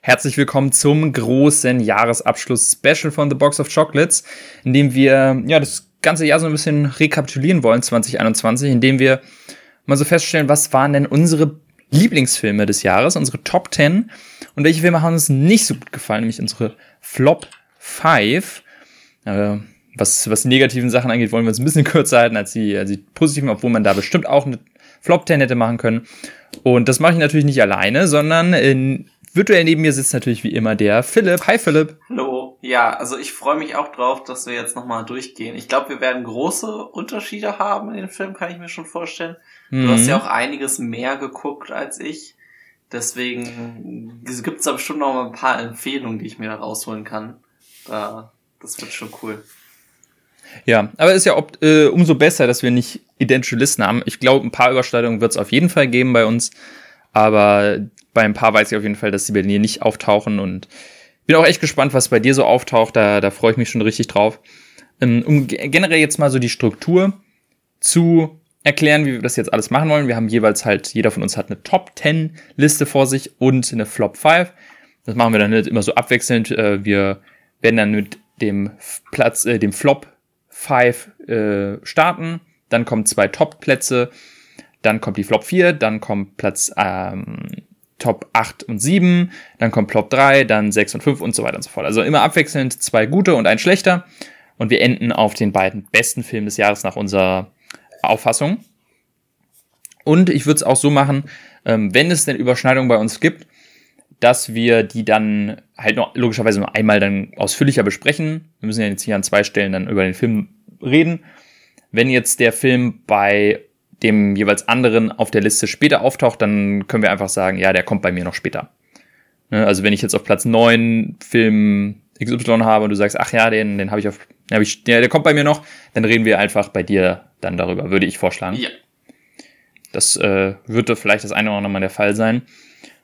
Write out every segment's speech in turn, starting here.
Herzlich willkommen zum großen Jahresabschluss-Special von The Box of Chocolates, in dem wir ja das ganze Jahr so ein bisschen rekapitulieren wollen, 2021, indem wir mal so feststellen, was waren denn unsere Lieblingsfilme des Jahres, unsere Top 10 und welche Filme haben uns nicht so gut gefallen, nämlich unsere Flop 5. Äh, was, was die negativen Sachen angeht, wollen wir uns ein bisschen kürzer halten als die, als die positiven, obwohl man da bestimmt auch eine Flop 10 hätte machen können. Und das mache ich natürlich nicht alleine, sondern in, virtuell neben mir sitzt natürlich wie immer der Philipp. Hi Philipp. Hallo. Ja, also ich freue mich auch drauf, dass wir jetzt nochmal durchgehen. Ich glaube, wir werden große Unterschiede haben in den Film, kann ich mir schon vorstellen. Mhm. Du hast ja auch einiges mehr geguckt als ich. Deswegen gibt es da bestimmt noch mal ein paar Empfehlungen, die ich mir da rausholen kann. Da, das wird schon cool. Ja, aber ist ja ob, äh, umso besser, dass wir nicht identische Listen haben. Ich glaube, ein paar Überschneidungen wird es auf jeden Fall geben bei uns. Aber bei ein paar weiß ich auf jeden Fall, dass sie bei dir nicht auftauchen. Und bin auch echt gespannt, was bei dir so auftaucht. Da, da freue ich mich schon richtig drauf. Ähm, um generell jetzt mal so die Struktur zu erklären, wie wir das jetzt alles machen wollen. Wir haben jeweils halt, jeder von uns hat eine Top 10 Liste vor sich und eine Flop 5. Das machen wir dann nicht immer so abwechselnd. Äh, wir werden dann mit dem Platz, äh, dem Flop 5 äh, starten. Dann kommen zwei Top-Plätze. Dann kommt die Flop 4. Dann kommt Platz ähm, Top 8 und 7. Dann kommt Flop 3. Dann 6 und 5 und so weiter und so fort. Also immer abwechselnd zwei gute und ein schlechter. Und wir enden auf den beiden besten Filmen des Jahres nach unserer Auffassung. Und ich würde es auch so machen, ähm, wenn es denn Überschneidungen bei uns gibt, dass wir die dann halt noch logischerweise nur einmal dann ausführlicher besprechen. Wir müssen ja jetzt hier an zwei Stellen dann über den Film reden. Wenn jetzt der Film bei dem jeweils anderen auf der Liste später auftaucht, dann können wir einfach sagen, ja, der kommt bei mir noch später. Ne, also wenn ich jetzt auf Platz 9 Film XY habe und du sagst, ach ja, den, den habe ich auf, hab ich, der, der kommt bei mir noch, dann reden wir einfach bei dir dann darüber, würde ich vorschlagen. Ja. Das äh, würde vielleicht das eine oder andere Mal der Fall sein.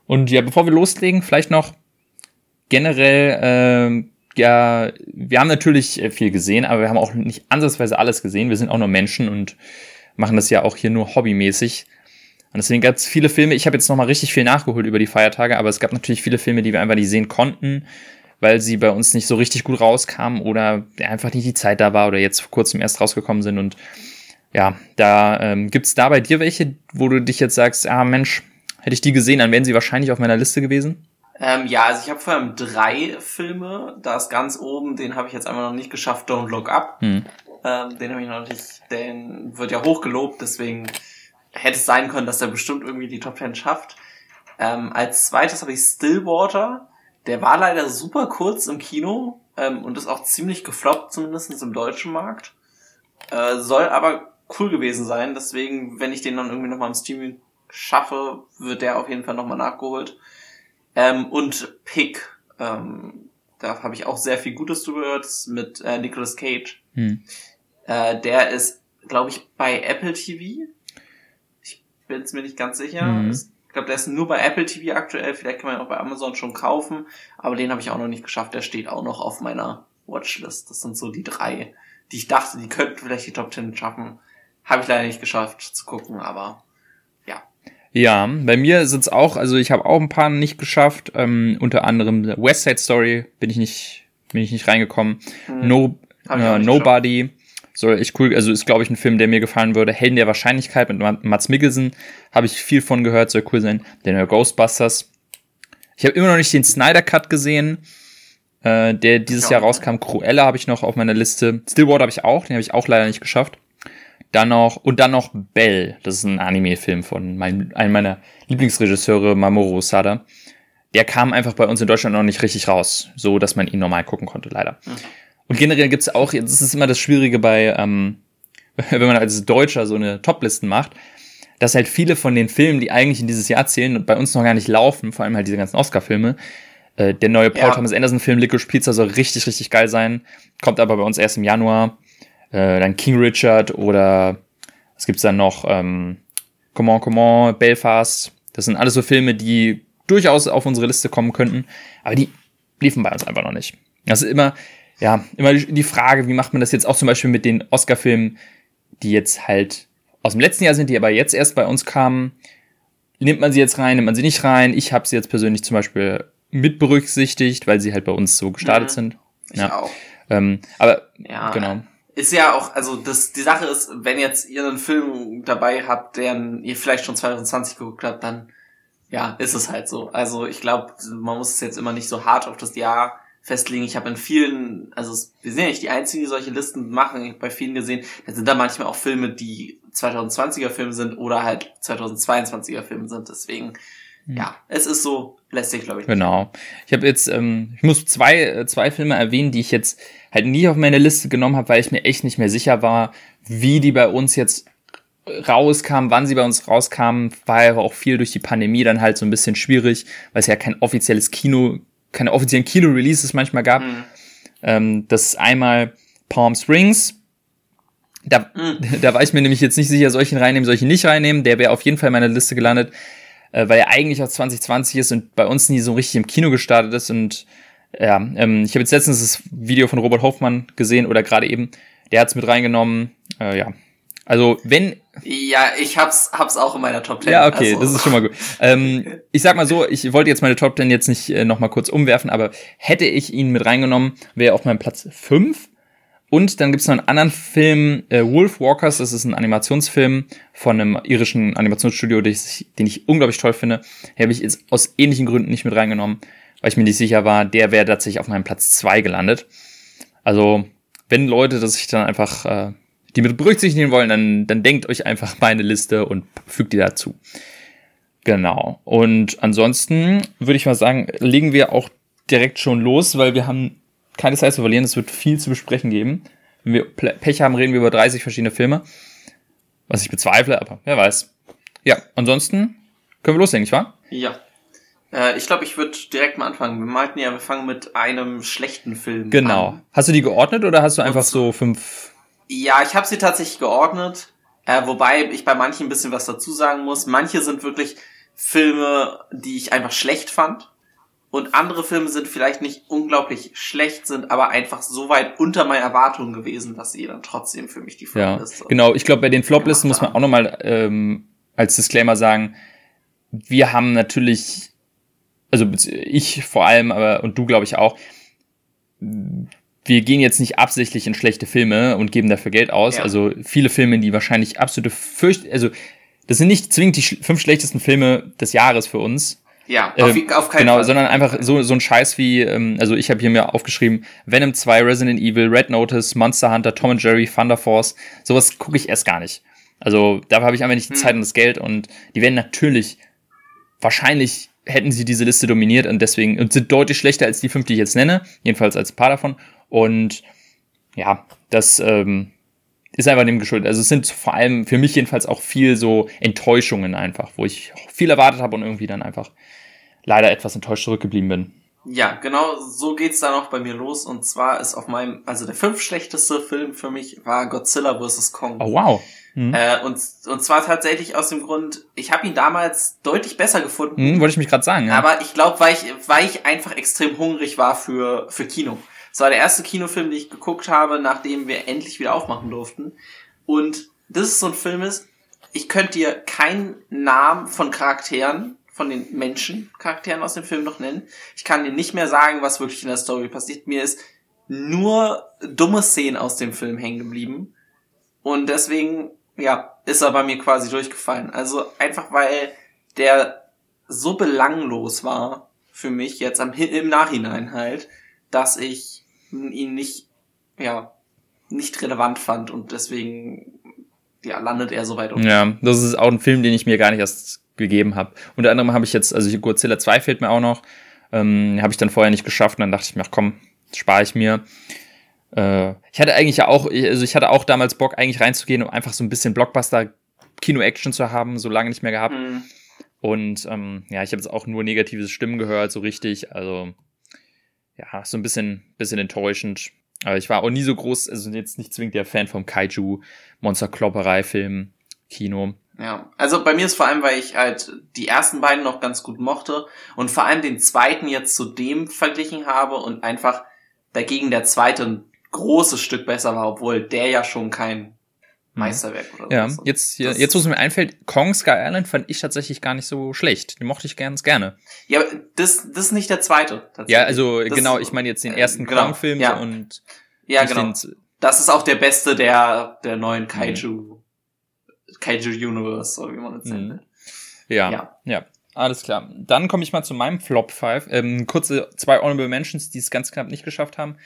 Und ja, bevor wir loslegen, vielleicht noch generell, äh, ja, wir haben natürlich äh, viel gesehen, aber wir haben auch nicht ansatzweise alles gesehen. Wir sind auch nur Menschen und machen das ja auch hier nur hobbymäßig. Und deswegen gab es viele Filme. Ich habe jetzt nochmal richtig viel nachgeholt über die Feiertage, aber es gab natürlich viele Filme, die wir einfach nicht sehen konnten, weil sie bei uns nicht so richtig gut rauskamen oder einfach nicht die Zeit da war oder jetzt vor kurzem erst rausgekommen sind. Und ja, da ähm, gibt es da bei dir welche, wo du dich jetzt sagst, ah Mensch, Hätte ich die gesehen, dann wären sie wahrscheinlich auf meiner Liste gewesen. Ähm, ja, also ich habe vor allem drei Filme. Da ist ganz oben, den habe ich jetzt einmal noch nicht geschafft, Don't Look Up. Hm. Ähm, den habe ich noch nicht, den wird ja hochgelobt, deswegen hätte es sein können, dass er bestimmt irgendwie die Top Ten schafft. Ähm, als zweites habe ich Stillwater. Der war leider super kurz im Kino ähm, und ist auch ziemlich gefloppt, zumindest im deutschen Markt. Äh, soll aber cool gewesen sein, deswegen, wenn ich den dann irgendwie nochmal im Streaming schaffe, wird der auf jeden Fall nochmal nachgeholt. Ähm, und Pick, ähm, da habe ich auch sehr viel Gutes drüber gehört, mit äh, Nicolas Cage. Hm. Äh, der ist, glaube ich, bei Apple TV. Ich bin es mir nicht ganz sicher. Hm. Ich glaube, der ist nur bei Apple TV aktuell. Vielleicht kann man ihn auch bei Amazon schon kaufen. Aber den habe ich auch noch nicht geschafft. Der steht auch noch auf meiner Watchlist. Das sind so die drei, die ich dachte, die könnten vielleicht die Top Ten schaffen. Habe ich leider nicht geschafft zu gucken, aber ja, bei mir sind's auch, also ich habe auch ein paar nicht geschafft. Ähm, unter anderem West Side Story bin ich nicht, bin ich nicht reingekommen. Hm. No, äh, Nobody soll echt cool, also ist glaube ich ein Film, der mir gefallen würde. Helden der Wahrscheinlichkeit mit Mats Mikkelsen habe ich viel von gehört, soll cool sein. Der Ghostbusters. Ich habe immer noch nicht den Snyder Cut gesehen, äh, der dieses Jahr rauskam. Cruella habe ich noch auf meiner Liste. Stillwater habe ich auch, den habe ich auch leider nicht geschafft. Dann noch, und dann noch Bell. Das ist ein Anime-Film von mein, einem meiner Lieblingsregisseure, Mamoru Sada. Der kam einfach bei uns in Deutschland noch nicht richtig raus, so dass man ihn normal gucken konnte, leider. Mhm. Und generell gibt's auch, das ist immer das Schwierige bei, ähm, wenn man als Deutscher so eine Toplisten macht, dass halt viele von den Filmen, die eigentlich in dieses Jahr zählen und bei uns noch gar nicht laufen, vor allem halt diese ganzen Oscar-Filme, äh, der neue Paul ja. Thomas Anderson-Film Licorice Pizza soll richtig, richtig geil sein, kommt aber bei uns erst im Januar. Äh, dann King Richard oder was gibt's dann noch? Ähm, Comment, Comment, Belfast. Das sind alles so Filme, die durchaus auf unsere Liste kommen könnten, aber die liefen bei uns einfach noch nicht. Das ist immer, ja, immer die Frage, wie macht man das jetzt auch zum Beispiel mit den Oscar-Filmen, die jetzt halt aus dem letzten Jahr sind, die aber jetzt erst bei uns kamen. Nimmt man sie jetzt rein, nimmt man sie nicht rein? Ich habe sie jetzt persönlich zum Beispiel mit berücksichtigt, weil sie halt bei uns so gestartet mhm. sind. Ich ja. auch. Ähm, aber ja, genau. Ist ja auch, also das, die Sache ist, wenn jetzt ihr einen Film dabei habt, den ihr vielleicht schon 2020 geguckt habt, dann ja, ist es halt so. Also ich glaube, man muss es jetzt immer nicht so hart auf das Jahr festlegen. Ich habe in vielen, also wir sind ja nicht die einzigen, die solche Listen machen. Ich habe bei vielen gesehen, da sind da manchmal auch Filme, die 2020er Filme sind oder halt 2022er Filme sind. Deswegen, hm. ja, es ist so, lässt sich, glaube ich. Genau. Ich habe jetzt, ähm, ich muss zwei, äh, zwei Filme erwähnen, die ich jetzt halt nie auf meine Liste genommen habe, weil ich mir echt nicht mehr sicher war, wie die bei uns jetzt rauskamen, wann sie bei uns rauskamen, war ja auch viel durch die Pandemie dann halt so ein bisschen schwierig, weil es ja kein offizielles Kino, keine offiziellen Kino-Releases manchmal gab. Mhm. Ähm, das ist einmal Palm Springs. Da, mhm. da war ich mir nämlich jetzt nicht sicher, soll ich ihn reinnehmen, soll ich ihn nicht reinnehmen. Der wäre auf jeden Fall in meiner Liste gelandet, äh, weil er eigentlich aus 2020 ist und bei uns nie so richtig im Kino gestartet ist. Und ja, ähm, ich habe jetzt letztens das Video von Robert Hoffmann gesehen oder gerade eben. Der hat es mit reingenommen. Äh, ja, also wenn. Ja, ich hab's, hab's auch in meiner Top 10. Ja, okay, also. das ist schon mal gut. Ähm, ich sag mal so, ich wollte jetzt meine Top 10 jetzt nicht äh, nochmal kurz umwerfen, aber hätte ich ihn mit reingenommen, wäre er auf meinem Platz 5. Und dann gibt's noch einen anderen Film, äh, Wolf Walkers, das ist ein Animationsfilm von einem irischen Animationsstudio, den ich, den ich unglaublich toll finde. Den habe ich jetzt aus ähnlichen Gründen nicht mit reingenommen, weil ich mir nicht sicher war, der wäre tatsächlich auf meinem Platz 2 gelandet. Also, wenn Leute das sich dann einfach äh, die mit berücksichtigen wollen, dann, dann denkt euch einfach meine Liste und fügt die dazu. Genau. Und ansonsten würde ich mal sagen, legen wir auch direkt schon los, weil wir haben keine Zeit zu verlieren. Es wird viel zu besprechen geben. Wenn wir Pech haben, reden wir über 30 verschiedene Filme. Was ich bezweifle, aber wer weiß. Ja, ansonsten können wir loslegen, nicht wahr? Ja. Äh, ich glaube, ich würde direkt mal anfangen. Wir meinten ja, wir fangen mit einem schlechten Film genau. an. Genau. Hast du die geordnet oder hast du einfach so fünf ja, ich habe sie tatsächlich geordnet, äh, wobei ich bei manchen ein bisschen was dazu sagen muss. Manche sind wirklich Filme, die ich einfach schlecht fand. Und andere Filme sind vielleicht nicht unglaublich schlecht, sind aber einfach so weit unter meinen Erwartungen gewesen, dass sie dann trotzdem für mich die Flopliste ja, Genau, ich glaube, bei den Floplisten muss man auch nochmal ähm, als Disclaimer sagen, wir haben natürlich, also ich vor allem, aber und du glaube ich auch, wir gehen jetzt nicht absichtlich in schlechte Filme und geben dafür Geld aus. Ja. Also viele Filme, die wahrscheinlich absolute Fürcht, also das sind nicht zwingend die fünf schlechtesten Filme des Jahres für uns. Ja, auf, äh, auf keinen genau, Fall. sondern einfach so, so ein Scheiß wie, ähm, also ich habe hier mir aufgeschrieben, Venom 2, Resident Evil, Red Notice, Monster Hunter, Tom and Jerry, Thunder Force, sowas gucke ich erst gar nicht. Also dafür habe ich einfach nicht die hm. Zeit und das Geld und die werden natürlich, wahrscheinlich hätten sie diese Liste dominiert und deswegen, und sind deutlich schlechter als die fünf, die ich jetzt nenne, jedenfalls als ein paar davon. Und ja, das ähm, ist einfach dem geschuldet. Also es sind vor allem für mich jedenfalls auch viel so Enttäuschungen einfach, wo ich viel erwartet habe und irgendwie dann einfach leider etwas enttäuscht zurückgeblieben bin. Ja, genau, so geht's dann auch bei mir los. Und zwar ist auf meinem, also der fünf schlechteste Film für mich war Godzilla vs. Kong. Oh wow. Mhm. Äh, und, und zwar tatsächlich aus dem Grund, ich habe ihn damals deutlich besser gefunden. Mhm, wollte ich mich gerade sagen. Ja. Aber ich glaube, weil ich, weil ich einfach extrem hungrig war für, für Kino. Es war der erste Kinofilm, den ich geguckt habe, nachdem wir endlich wieder aufmachen durften. Und das ist so ein Film ist, ich könnte dir keinen Namen von Charakteren, von den Menschen, Charakteren aus dem Film noch nennen. Ich kann dir nicht mehr sagen, was wirklich in der Story passiert. Mir ist nur dumme Szenen aus dem Film hängen geblieben. Und deswegen, ja, ist er bei mir quasi durchgefallen. Also einfach weil der so belanglos war für mich jetzt am, im Nachhinein halt, dass ich ihn nicht, ja, nicht relevant fand und deswegen, ja, landet er so weit unten. Ja, das ist auch ein Film, den ich mir gar nicht erst gegeben habe. Unter anderem habe ich jetzt, also Godzilla 2 fehlt mir auch noch, ähm, habe ich dann vorher nicht geschafft und dann dachte ich mir, ach komm, spare ich mir. Äh, ich hatte eigentlich ja auch, also ich hatte auch damals Bock eigentlich reinzugehen, um einfach so ein bisschen Blockbuster Kino-Action zu haben, so lange nicht mehr gehabt. Mhm. Und ähm, ja, ich habe jetzt auch nur negative Stimmen gehört, so richtig. Also ja, so ein bisschen, bisschen enttäuschend. Aber ich war auch nie so groß, also jetzt nicht zwingend der Fan vom Kaiju, Monsterklopperei-Film, Kino. Ja, also bei mir ist vor allem, weil ich halt die ersten beiden noch ganz gut mochte und vor allem den zweiten jetzt zu dem verglichen habe und einfach dagegen der zweite ein großes Stück besser war, obwohl der ja schon kein Meisterwerk oder ja, so. Ja, jetzt, hier, jetzt, wo es mir einfällt, Kong Sky Island fand ich tatsächlich gar nicht so schlecht. Den mochte ich ganz gerne. Ja, das, das ist nicht der zweite. Ja, also das, genau, ich meine jetzt den ersten äh, genau, Kong-Film ja. und ja, genau. Den, das ist auch der beste der, der neuen Kaiju, mhm. Kaiju Universe, so wie man es nennt. Ja, ja, ja. Alles klar. Dann komme ich mal zu meinem Flop 5. Ähm, kurze zwei Honorable Mentions, die es ganz knapp nicht geschafft haben.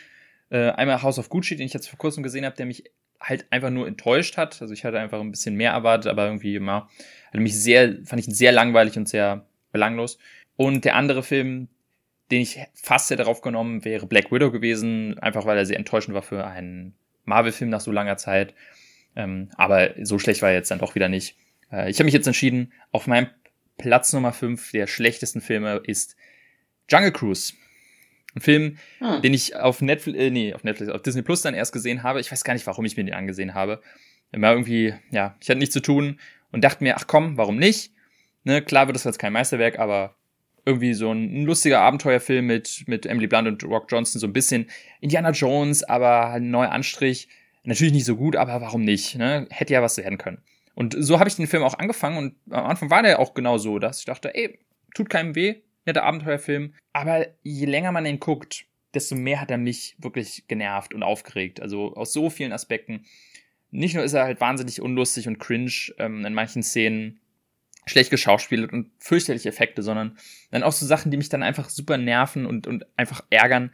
Äh, einmal House of Gucci, den ich jetzt vor kurzem gesehen habe, der mich halt einfach nur enttäuscht hat. Also ich hatte einfach ein bisschen mehr erwartet, aber irgendwie immer, hatte mich sehr, fand ich sehr langweilig und sehr belanglos. Und der andere Film, den ich fast sehr darauf genommen, wäre Black Widow gewesen, einfach weil er sehr enttäuschend war für einen Marvel-Film nach so langer Zeit. Ähm, aber so schlecht war er jetzt dann doch wieder nicht. Äh, ich habe mich jetzt entschieden, auf meinem Platz Nummer 5 der schlechtesten Filme ist Jungle Cruise. Ein Film, hm. den ich auf Netflix, äh, nee, auf Netflix, auf Disney Plus dann erst gesehen habe. Ich weiß gar nicht, warum ich mir den angesehen habe. Immer irgendwie, ja, ich hatte nichts zu tun und dachte mir, ach komm, warum nicht? Ne, klar wird das jetzt kein Meisterwerk, aber irgendwie so ein, ein, lustiger Abenteuerfilm mit, mit Emily Blunt und Rock Johnson, so ein bisschen Indiana Jones, aber ein neuer Anstrich. Natürlich nicht so gut, aber warum nicht? Ne? Hätte ja was werden können. Und so habe ich den Film auch angefangen und am Anfang war der auch genau so, dass ich dachte, ey, tut keinem weh, netter Abenteuerfilm. Aber je länger man den guckt, desto mehr hat er mich wirklich genervt und aufgeregt. Also aus so vielen Aspekten. Nicht nur ist er halt wahnsinnig unlustig und cringe ähm, in manchen Szenen, schlecht geschauspielt und fürchterliche Effekte, sondern dann auch so Sachen, die mich dann einfach super nerven und, und einfach ärgern.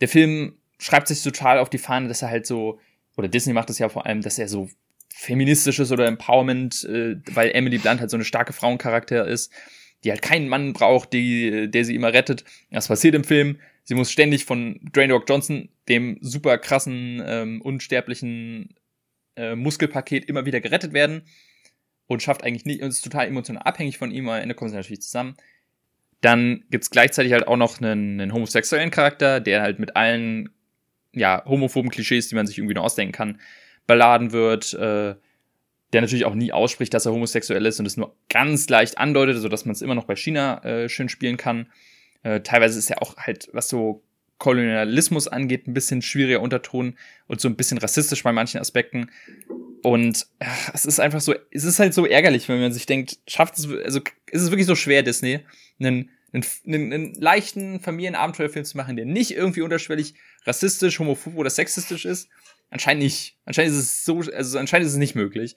Der Film schreibt sich total auf die Fahne, dass er halt so, oder Disney macht es ja vor allem, dass er so feministisches oder Empowerment, äh, weil Emily Blunt halt so eine starke Frauencharakter ist die halt keinen Mann braucht, die, der sie immer rettet. Das passiert im Film. Sie muss ständig von Dwayne Rock Johnson, dem super krassen, ähm, unsterblichen äh, Muskelpaket, immer wieder gerettet werden. Und schafft eigentlich nicht, und ist total emotional abhängig von ihm, am Ende kommen sie natürlich zusammen. Dann gibt's gleichzeitig halt auch noch einen, einen homosexuellen Charakter, der halt mit allen, ja, homophoben Klischees, die man sich irgendwie nur ausdenken kann, beladen wird. Äh, der natürlich auch nie ausspricht, dass er homosexuell ist und es nur ganz leicht andeutet, sodass man es immer noch bei China äh, schön spielen kann. Äh, teilweise ist ja auch halt, was so Kolonialismus angeht, ein bisschen schwieriger Unterton und so ein bisschen rassistisch bei manchen Aspekten. Und äh, es ist einfach so, es ist halt so ärgerlich, wenn man sich denkt, schafft es, also ist es wirklich so schwer, Disney, einen, einen, einen, einen leichten Familienabenteuerfilm zu machen, der nicht irgendwie unterschwellig rassistisch, homophob oder sexistisch ist. Anscheinend nicht. Anscheinend ist es so, also anscheinend ist es nicht möglich.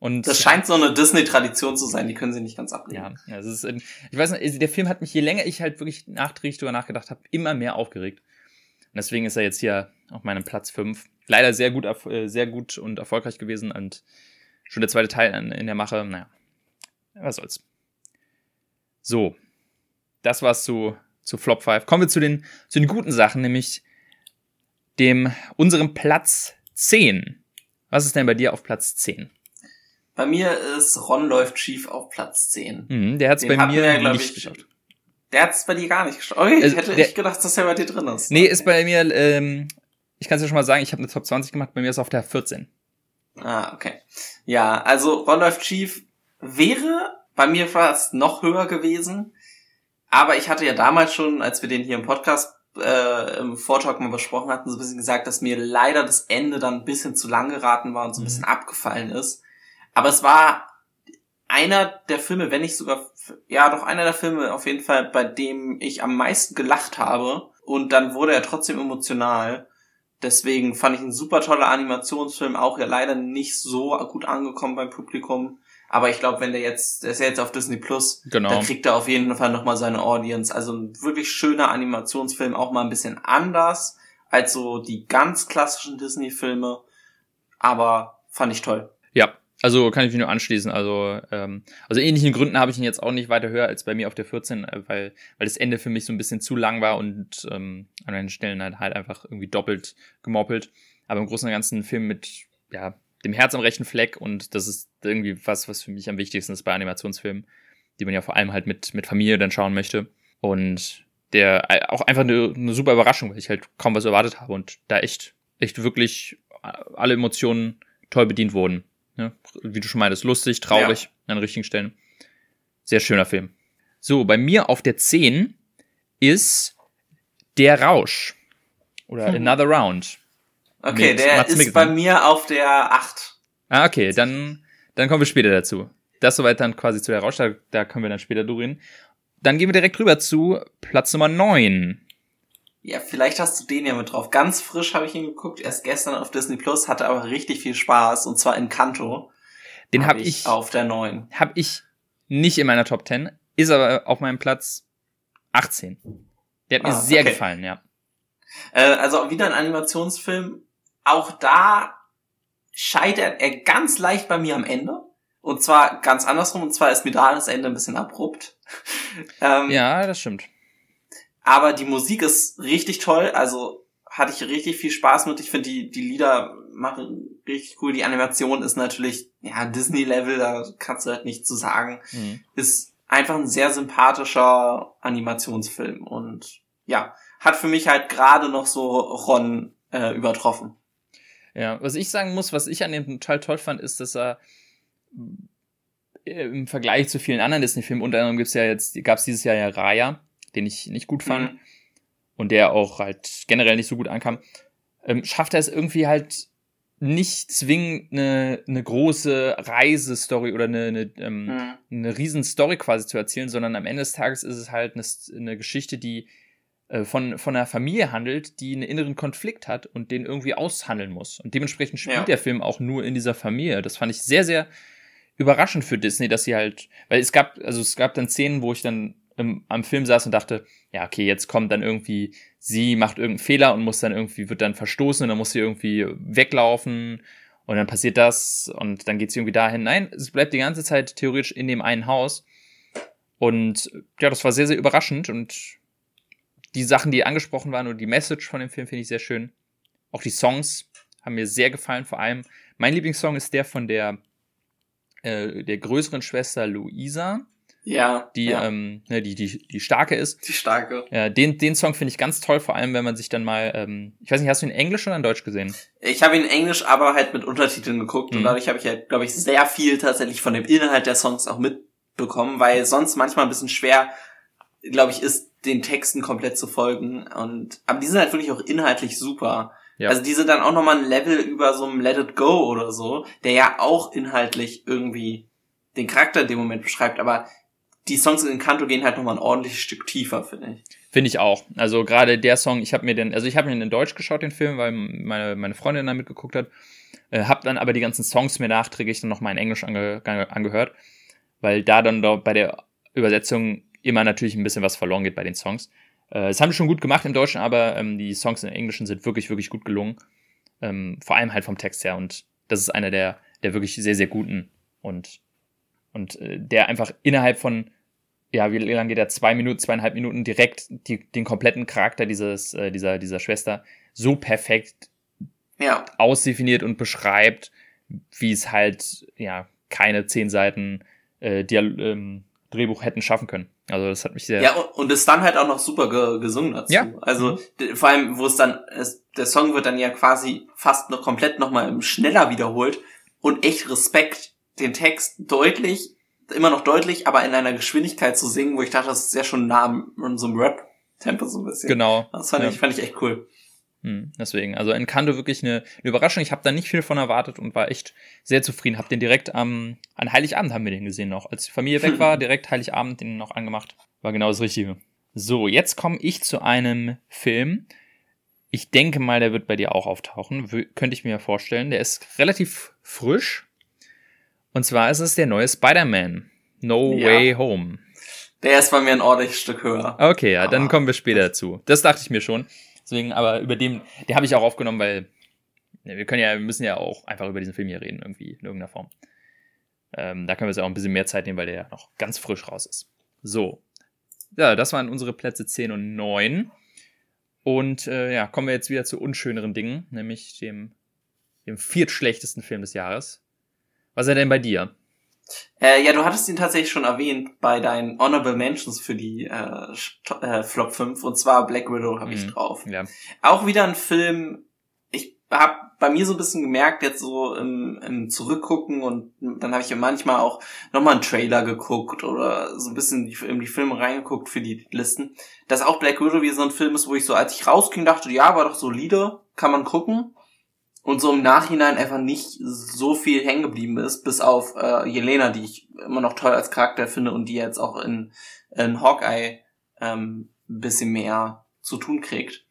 Und, das scheint so eine Disney-Tradition zu sein, die können sie nicht ganz ablehnen. Ja, ja es ist, ich weiß nicht, der Film hat mich, je länger ich halt wirklich nachträglich darüber nachgedacht habe, immer mehr aufgeregt. Und deswegen ist er jetzt hier auf meinem Platz 5. Leider sehr gut, äh, sehr gut und erfolgreich gewesen und schon der zweite Teil in der Mache. Naja, was soll's. So, das war's zu, zu Flop 5. Kommen wir zu den, zu den guten Sachen, nämlich dem, unserem Platz 10. Was ist denn bei dir auf Platz 10? Bei mir ist Ron läuft schief auf Platz 10. Mhm, der hat es bei mir wir, nicht ich, geschafft. Der hat es bei dir gar nicht geschafft. Okay, also, ich hätte echt gedacht, dass er bei dir drin ist. Nee, ist bei mir, ähm, ich kann es ja schon mal sagen, ich habe eine Top 20 gemacht, bei mir ist auf der 14. Ah, okay. Ja, also Ron läuft schief wäre bei mir fast noch höher gewesen. Aber ich hatte ja damals schon, als wir den hier im Podcast äh, im Vortalk mal besprochen hatten, so ein bisschen gesagt, dass mir leider das Ende dann ein bisschen zu lang geraten war und so ein bisschen mhm. abgefallen ist. Aber es war einer der Filme, wenn nicht sogar, ja, doch einer der Filme auf jeden Fall, bei dem ich am meisten gelacht habe. Und dann wurde er trotzdem emotional. Deswegen fand ich ein super toller Animationsfilm, auch ja leider nicht so gut angekommen beim Publikum. Aber ich glaube, wenn der jetzt, der ist ja jetzt auf Disney Plus, genau. dann kriegt er auf jeden Fall nochmal seine Audience. Also ein wirklich schöner Animationsfilm, auch mal ein bisschen anders als so die ganz klassischen Disney-Filme. Aber fand ich toll. Ja, also kann ich mich nur anschließen. Also, ähm, also ähnlichen Gründen habe ich ihn jetzt auch nicht weiter höher als bei mir auf der 14, äh, weil, weil das Ende für mich so ein bisschen zu lang war und ähm, an den Stellen halt, halt einfach irgendwie doppelt gemoppelt. Aber im Großen und Ganzen ein Film mit ja, dem Herz am rechten Fleck und das ist irgendwie was, was für mich am wichtigsten ist bei Animationsfilmen, die man ja vor allem halt mit, mit Familie dann schauen möchte. Und der äh, auch einfach eine, eine super Überraschung, weil ich halt kaum was erwartet habe und da echt, echt wirklich alle Emotionen toll bedient wurden. Ne? Wie du schon meintest, lustig, traurig ja. an den richtigen Stellen. Sehr schöner Film. So, bei mir auf der 10 ist Der Rausch. Oder hm. Another Round. Okay, der Mats ist bei mir auf der 8. Ah, okay, dann, dann kommen wir später dazu. Das soweit dann quasi zu der Rausch, da, da können wir dann später drüber Dann gehen wir direkt rüber zu Platz Nummer 9. Ja, vielleicht hast du den ja mit drauf. Ganz frisch habe ich ihn geguckt, erst gestern auf Disney Plus, hatte aber richtig viel Spaß und zwar in Kanto. Den habe hab ich auf der 9. Habe ich nicht in meiner Top 10, ist aber auf meinem Platz 18. Der hat mir ah, sehr okay. gefallen, ja. Äh, also wieder ein Animationsfilm. Auch da scheitert er ganz leicht bei mir am Ende. Und zwar ganz andersrum, und zwar ist mir da das Ende ein bisschen abrupt. ähm, ja, das stimmt. Aber die Musik ist richtig toll, also hatte ich richtig viel Spaß mit. Ich finde, die, die Lieder machen richtig cool. Die Animation ist natürlich, ja, Disney-Level, da kannst du halt nichts zu sagen. Mhm. Ist einfach ein sehr sympathischer Animationsfilm und ja, hat für mich halt gerade noch so Ron äh, übertroffen. Ja, was ich sagen muss, was ich an dem total toll fand, ist, dass er äh, im Vergleich zu vielen anderen Disney-Filmen, unter anderem gibt's ja jetzt, gab's dieses Jahr ja Raya, den ich nicht gut fand mhm. und der auch halt generell nicht so gut ankam, ähm, schafft er es irgendwie halt nicht zwingend eine, eine große Reisestory oder eine, eine, ähm, mhm. eine riesen Story quasi zu erzählen, sondern am Ende des Tages ist es halt eine, eine Geschichte, die äh, von, von einer Familie handelt, die einen inneren Konflikt hat und den irgendwie aushandeln muss. Und dementsprechend spielt ja. der Film auch nur in dieser Familie. Das fand ich sehr, sehr überraschend für Disney, dass sie halt, weil es gab, also es gab dann Szenen, wo ich dann im, am Film saß und dachte, ja, okay, jetzt kommt dann irgendwie, sie macht irgendeinen Fehler und muss dann irgendwie, wird dann verstoßen und dann muss sie irgendwie weglaufen und dann passiert das und dann geht sie irgendwie dahin. Nein, es bleibt die ganze Zeit theoretisch in dem einen Haus. Und ja, das war sehr, sehr überraschend und die Sachen, die angesprochen waren und die Message von dem Film finde ich sehr schön. Auch die Songs haben mir sehr gefallen. Vor allem, mein Lieblingssong ist der von der, äh, der größeren Schwester Luisa. Ja. Die, ja. Ähm, ne, die, die, die starke ist. Die starke. Ja, den, den Song finde ich ganz toll, vor allem, wenn man sich dann mal, ähm, ich weiß nicht, hast du ihn in Englisch oder in Deutsch gesehen? Ich habe ihn in Englisch, aber halt mit Untertiteln geguckt mhm. und dadurch habe ich halt, glaube ich, sehr viel tatsächlich von dem Inhalt der Songs auch mitbekommen, weil sonst manchmal ein bisschen schwer, glaube ich, ist, den Texten komplett zu folgen. Und aber die sind halt wirklich auch inhaltlich super. Ja. Also die sind dann auch nochmal ein Level über so einem Let It Go oder so, der ja auch inhaltlich irgendwie den Charakter in dem Moment beschreibt, aber die Songs in Kanto gehen halt nochmal ein ordentliches Stück tiefer, finde ich. Finde ich auch. Also gerade der Song, ich habe mir den, also ich habe mir in Deutsch geschaut, den Film, weil meine, meine Freundin da mitgeguckt hat. Äh, hab dann aber die ganzen Songs mir nachträglich dann nochmal in Englisch ange, angehört, weil da dann doch bei der Übersetzung immer natürlich ein bisschen was verloren geht bei den Songs. Äh, das haben die schon gut gemacht im Deutschen, aber ähm, die Songs im Englischen sind wirklich, wirklich gut gelungen. Ähm, vor allem halt vom Text her. Und das ist einer der, der wirklich sehr, sehr guten. Und, und äh, der einfach innerhalb von, ja, wie lange geht der? Zwei Minuten, zweieinhalb Minuten direkt die, den kompletten Charakter dieses, äh, dieser, dieser Schwester so perfekt ja. ausdefiniert und beschreibt, wie es halt, ja, keine zehn Seiten äh, Dial ähm, Drehbuch hätten schaffen können. Also das hat mich sehr. Ja, und ist dann halt auch noch super ge gesungen dazu. Ja. Also vor allem, wo es dann, es, der Song wird dann ja quasi fast noch komplett nochmal schneller wiederholt und echt Respekt, den Text deutlich, immer noch deutlich, aber in einer Geschwindigkeit zu singen, wo ich dachte, das ist ja schon nah an so einem Rap-Tempo so ein bisschen. Genau. Das fand, ja. ich, fand ich echt cool. Hm, deswegen, also Encanto wirklich eine, eine Überraschung. Ich habe da nicht viel von erwartet und war echt sehr zufrieden. Hab den direkt am an Heiligabend haben wir den gesehen noch. Als die Familie weg war, direkt Heiligabend den noch angemacht. War genau das Richtige. So, jetzt komme ich zu einem Film. Ich denke mal, der wird bei dir auch auftauchen. W könnte ich mir vorstellen. Der ist relativ frisch. Und zwar ist es der neue Spider-Man. No ja. Way Home. Der ist bei mir ein ordentliches Stück höher. Okay, ja, dann kommen wir später dazu. Das dachte ich mir schon. Deswegen, aber über den, den habe ich auch aufgenommen, weil ne, wir können ja, wir müssen ja auch einfach über diesen Film hier reden, irgendwie, in irgendeiner Form. Ähm, da können wir uns ja auch ein bisschen mehr Zeit nehmen, weil der ja noch ganz frisch raus ist. So. Ja, das waren unsere Plätze 10 und 9. Und äh, ja, kommen wir jetzt wieder zu unschöneren Dingen, nämlich dem, dem viertschlechtesten Film des Jahres. Was ist er denn bei dir? Äh, ja, du hattest ihn tatsächlich schon erwähnt bei deinen Honorable Mentions für die äh, äh, Flop 5 und zwar Black Widow habe ich mhm. drauf. Ja. Auch wieder ein Film, ich habe bei mir so ein bisschen gemerkt, jetzt so im, im Zurückgucken und dann habe ich ja manchmal auch nochmal einen Trailer geguckt oder so ein bisschen in die Filme reingeguckt für die Listen, dass auch Black Widow wie so ein Film ist, wo ich so, als ich rausging, dachte, ja, war doch solide, kann man gucken. Und so im Nachhinein einfach nicht so viel hängen geblieben ist, bis auf äh, Jelena, die ich immer noch toll als Charakter finde und die jetzt auch in, in Hawkeye ähm, ein bisschen mehr zu tun kriegt.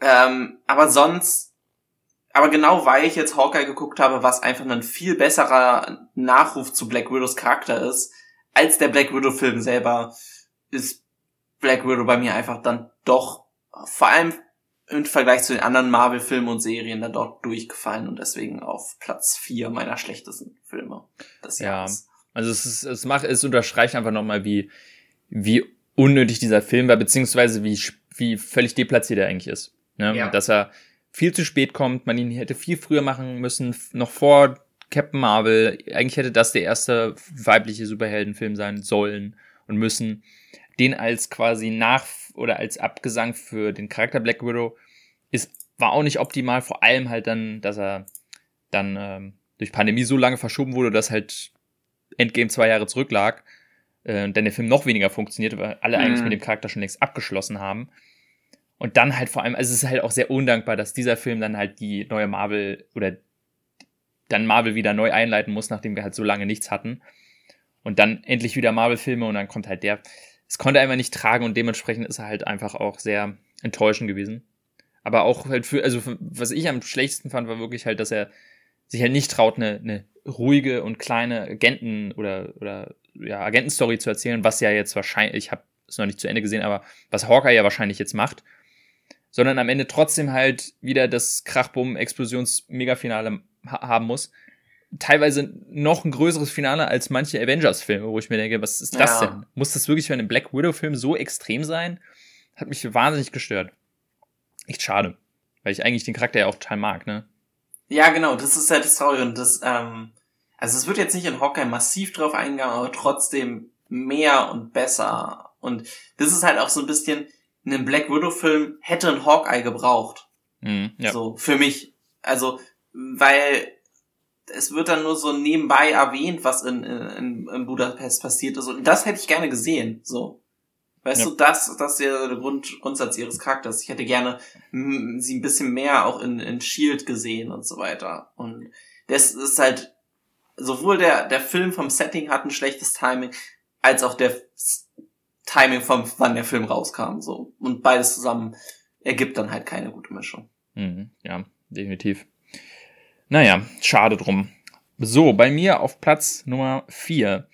Ähm, aber sonst, aber genau weil ich jetzt Hawkeye geguckt habe, was einfach ein viel besserer Nachruf zu Black Widows Charakter ist, als der Black Widow Film selber, ist Black Widow bei mir einfach dann doch vor allem im Vergleich zu den anderen Marvel-Filmen und Serien dann dort durchgefallen und deswegen auf Platz vier meiner schlechtesten Filme des Jahres. Ja, also es ist, es macht, es unterstreicht einfach nochmal, wie, wie unnötig dieser Film war, beziehungsweise wie, wie völlig deplatziert er eigentlich ist. Ne? Ja. Dass er viel zu spät kommt, man ihn hätte viel früher machen müssen, noch vor Captain Marvel. Eigentlich hätte das der erste weibliche Superheldenfilm sein sollen und müssen. Den als quasi nach oder als Abgesang für den Charakter Black Widow ist, war auch nicht optimal, vor allem halt dann, dass er dann ähm, durch Pandemie so lange verschoben wurde, dass halt Endgame zwei Jahre zurücklag äh, und dann der Film noch weniger funktionierte, weil alle mhm. eigentlich mit dem Charakter schon längst abgeschlossen haben. Und dann halt vor allem, also es ist halt auch sehr undankbar, dass dieser Film dann halt die neue Marvel oder dann Marvel wieder neu einleiten muss, nachdem wir halt so lange nichts hatten. Und dann endlich wieder Marvel-Filme und dann kommt halt der. Es konnte einfach nicht tragen und dementsprechend ist er halt einfach auch sehr enttäuschend gewesen. Aber auch halt für, also was ich am schlechtesten fand, war wirklich halt, dass er sich halt nicht traut, eine, eine ruhige und kleine Agenten- oder, oder ja, Agentenstory zu erzählen, was ja jetzt wahrscheinlich, ich habe es noch nicht zu Ende gesehen, aber was Hawkeye ja wahrscheinlich jetzt macht sondern am Ende trotzdem halt wieder das Krachbumm-Explosions-Megafinale ha haben muss. Teilweise noch ein größeres Finale als manche Avengers-Filme, wo ich mir denke, was ist das ja. denn? Muss das wirklich für einen Black Widow-Film so extrem sein? Hat mich wahnsinnig gestört. Echt schade. Weil ich eigentlich den Charakter ja auch total mag, ne? Ja, genau, das ist halt das Traurige und das, ähm, also es wird jetzt nicht in Hawkeye massiv drauf eingegangen, aber trotzdem mehr und besser. Und das ist halt auch so ein bisschen, einen Black Widow-Film hätte ein Hawkeye gebraucht. Mhm, ja. So, für mich. Also, weil es wird dann nur so nebenbei erwähnt, was in, in, in Budapest passiert ist. Und das hätte ich gerne gesehen. So. Weißt ja. du, das, das ist ja der Grund, Grundsatz ihres Charakters. Ich hätte gerne sie ein bisschen mehr auch in, in Shield gesehen und so weiter. Und das ist halt, sowohl der, der Film vom Setting hat ein schlechtes Timing, als auch der Timing von wann der Film rauskam, so. Und beides zusammen ergibt dann halt keine gute Mischung. Mhm, ja, definitiv. Naja, schade drum. So, bei mir auf Platz Nummer 4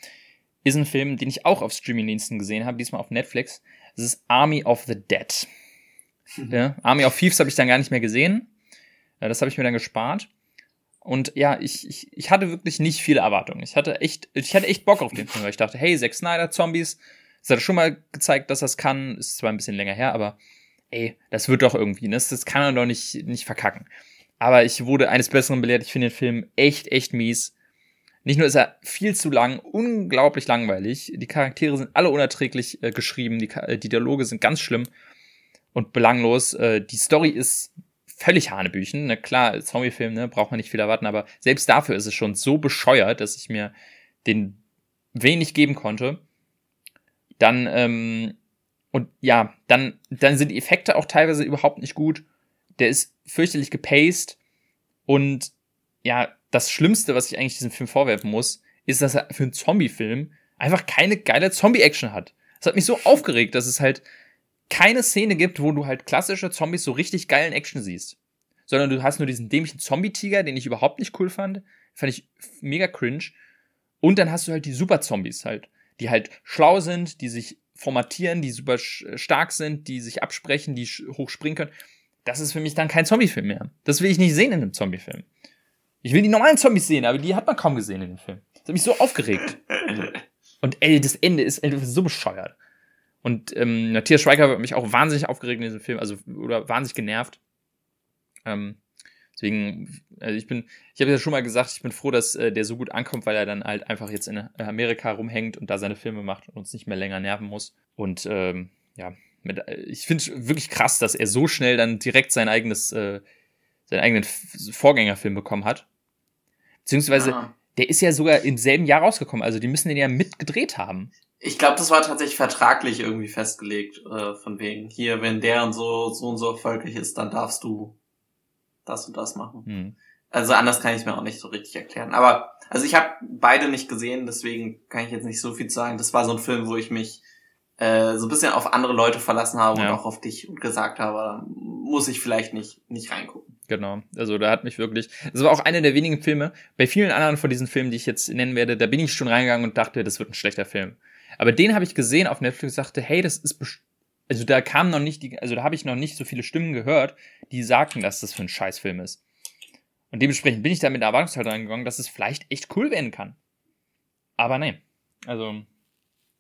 ist ein Film, den ich auch auf Streamingdiensten gesehen habe, diesmal auf Netflix. Es ist Army of the Dead. ja, Army of Thieves habe ich dann gar nicht mehr gesehen. Das habe ich mir dann gespart. Und ja, ich, ich, ich hatte wirklich nicht viele Erwartungen. Ich hatte echt, ich hatte echt Bock auf den Film, weil ich dachte, hey, Zack Snyder, Zombies, das hat schon mal gezeigt, dass das kann. Ist zwar ein bisschen länger her, aber ey, das wird doch irgendwie, ne? Das kann er doch nicht, nicht verkacken. Aber ich wurde eines Besseren belehrt. Ich finde den Film echt, echt mies. Nicht nur ist er viel zu lang, unglaublich langweilig. Die Charaktere sind alle unerträglich äh, geschrieben. Die, äh, die Dialoge sind ganz schlimm und belanglos. Äh, die Story ist völlig Hanebüchen. Na klar, Zombie-Film, ne, braucht man nicht viel erwarten, aber selbst dafür ist es schon so bescheuert, dass ich mir den wenig geben konnte. Dann, ähm, und ja, dann, dann sind die Effekte auch teilweise überhaupt nicht gut. Der ist fürchterlich gepaced. Und ja, das Schlimmste, was ich eigentlich diesem Film vorwerfen muss, ist, dass er für einen Zombie-Film einfach keine geile Zombie-Action hat. Das hat mich so aufgeregt, dass es halt keine Szene gibt, wo du halt klassische Zombies so richtig geilen Action siehst. Sondern du hast nur diesen dämlichen Zombie-Tiger, den ich überhaupt nicht cool fand. Fand ich mega cringe. Und dann hast du halt die Super-Zombies halt die halt schlau sind, die sich formatieren, die super stark sind, die sich absprechen, die hoch springen können. Das ist für mich dann kein Zombie-Film mehr. Das will ich nicht sehen in einem Zombie-Film. Ich will die normalen Zombies sehen, aber die hat man kaum gesehen in dem Film. Das hat mich so aufgeregt. Und ey, das Ende ist, so bescheuert. Und ähm, Matthias Schweiger hat mich auch wahnsinnig aufgeregt in diesem Film, also oder wahnsinnig genervt. Ähm, Deswegen, also ich bin, ich habe ja schon mal gesagt, ich bin froh, dass äh, der so gut ankommt, weil er dann halt einfach jetzt in Amerika rumhängt und da seine Filme macht und uns nicht mehr länger nerven muss. Und ähm, ja, mit, äh, ich finde es wirklich krass, dass er so schnell dann direkt sein eigenes, äh, seinen eigenen Vorgängerfilm bekommen hat. Beziehungsweise, Aha. der ist ja sogar im selben Jahr rausgekommen, also die müssen den ja mitgedreht haben. Ich glaube, das war tatsächlich vertraglich irgendwie festgelegt, äh, von wegen, hier, wenn der und so, so und so erfolgreich ist, dann darfst du das und das machen. Hm. Also anders kann ich mir auch nicht so richtig erklären. Aber also ich habe beide nicht gesehen, deswegen kann ich jetzt nicht so viel sagen. Das war so ein Film, wo ich mich äh, so ein bisschen auf andere Leute verlassen habe ja. und auch auf dich und gesagt habe, muss ich vielleicht nicht nicht reingucken. Genau, also da hat mich wirklich, das war auch einer der wenigen Filme, bei vielen anderen von diesen Filmen, die ich jetzt nennen werde, da bin ich schon reingegangen und dachte, das wird ein schlechter Film. Aber den habe ich gesehen auf Netflix und sagte, hey, das ist also da kam noch nicht die, also da habe ich noch nicht so viele Stimmen gehört, die sagten, dass das für ein Scheißfilm ist. Und dementsprechend bin ich da mit der Erwartungshaltung reingegangen, dass es vielleicht echt cool werden kann. Aber nein. Also,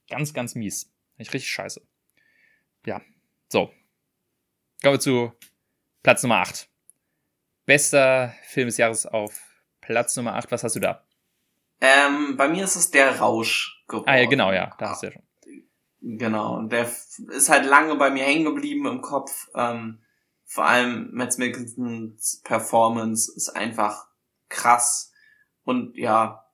ganz, ganz mies. Nicht richtig scheiße. Ja. So. Kommen wir zu Platz Nummer 8. Bester Film des Jahres auf Platz Nummer 8. Was hast du da? Ähm, bei mir ist es der Rausch geworden. Ah, ja, genau, ja. Da hast du ja schon. Genau. Und der ist halt lange bei mir hängen geblieben im Kopf. Ähm, vor allem Matt Mickelsons Performance ist einfach krass. Und ja,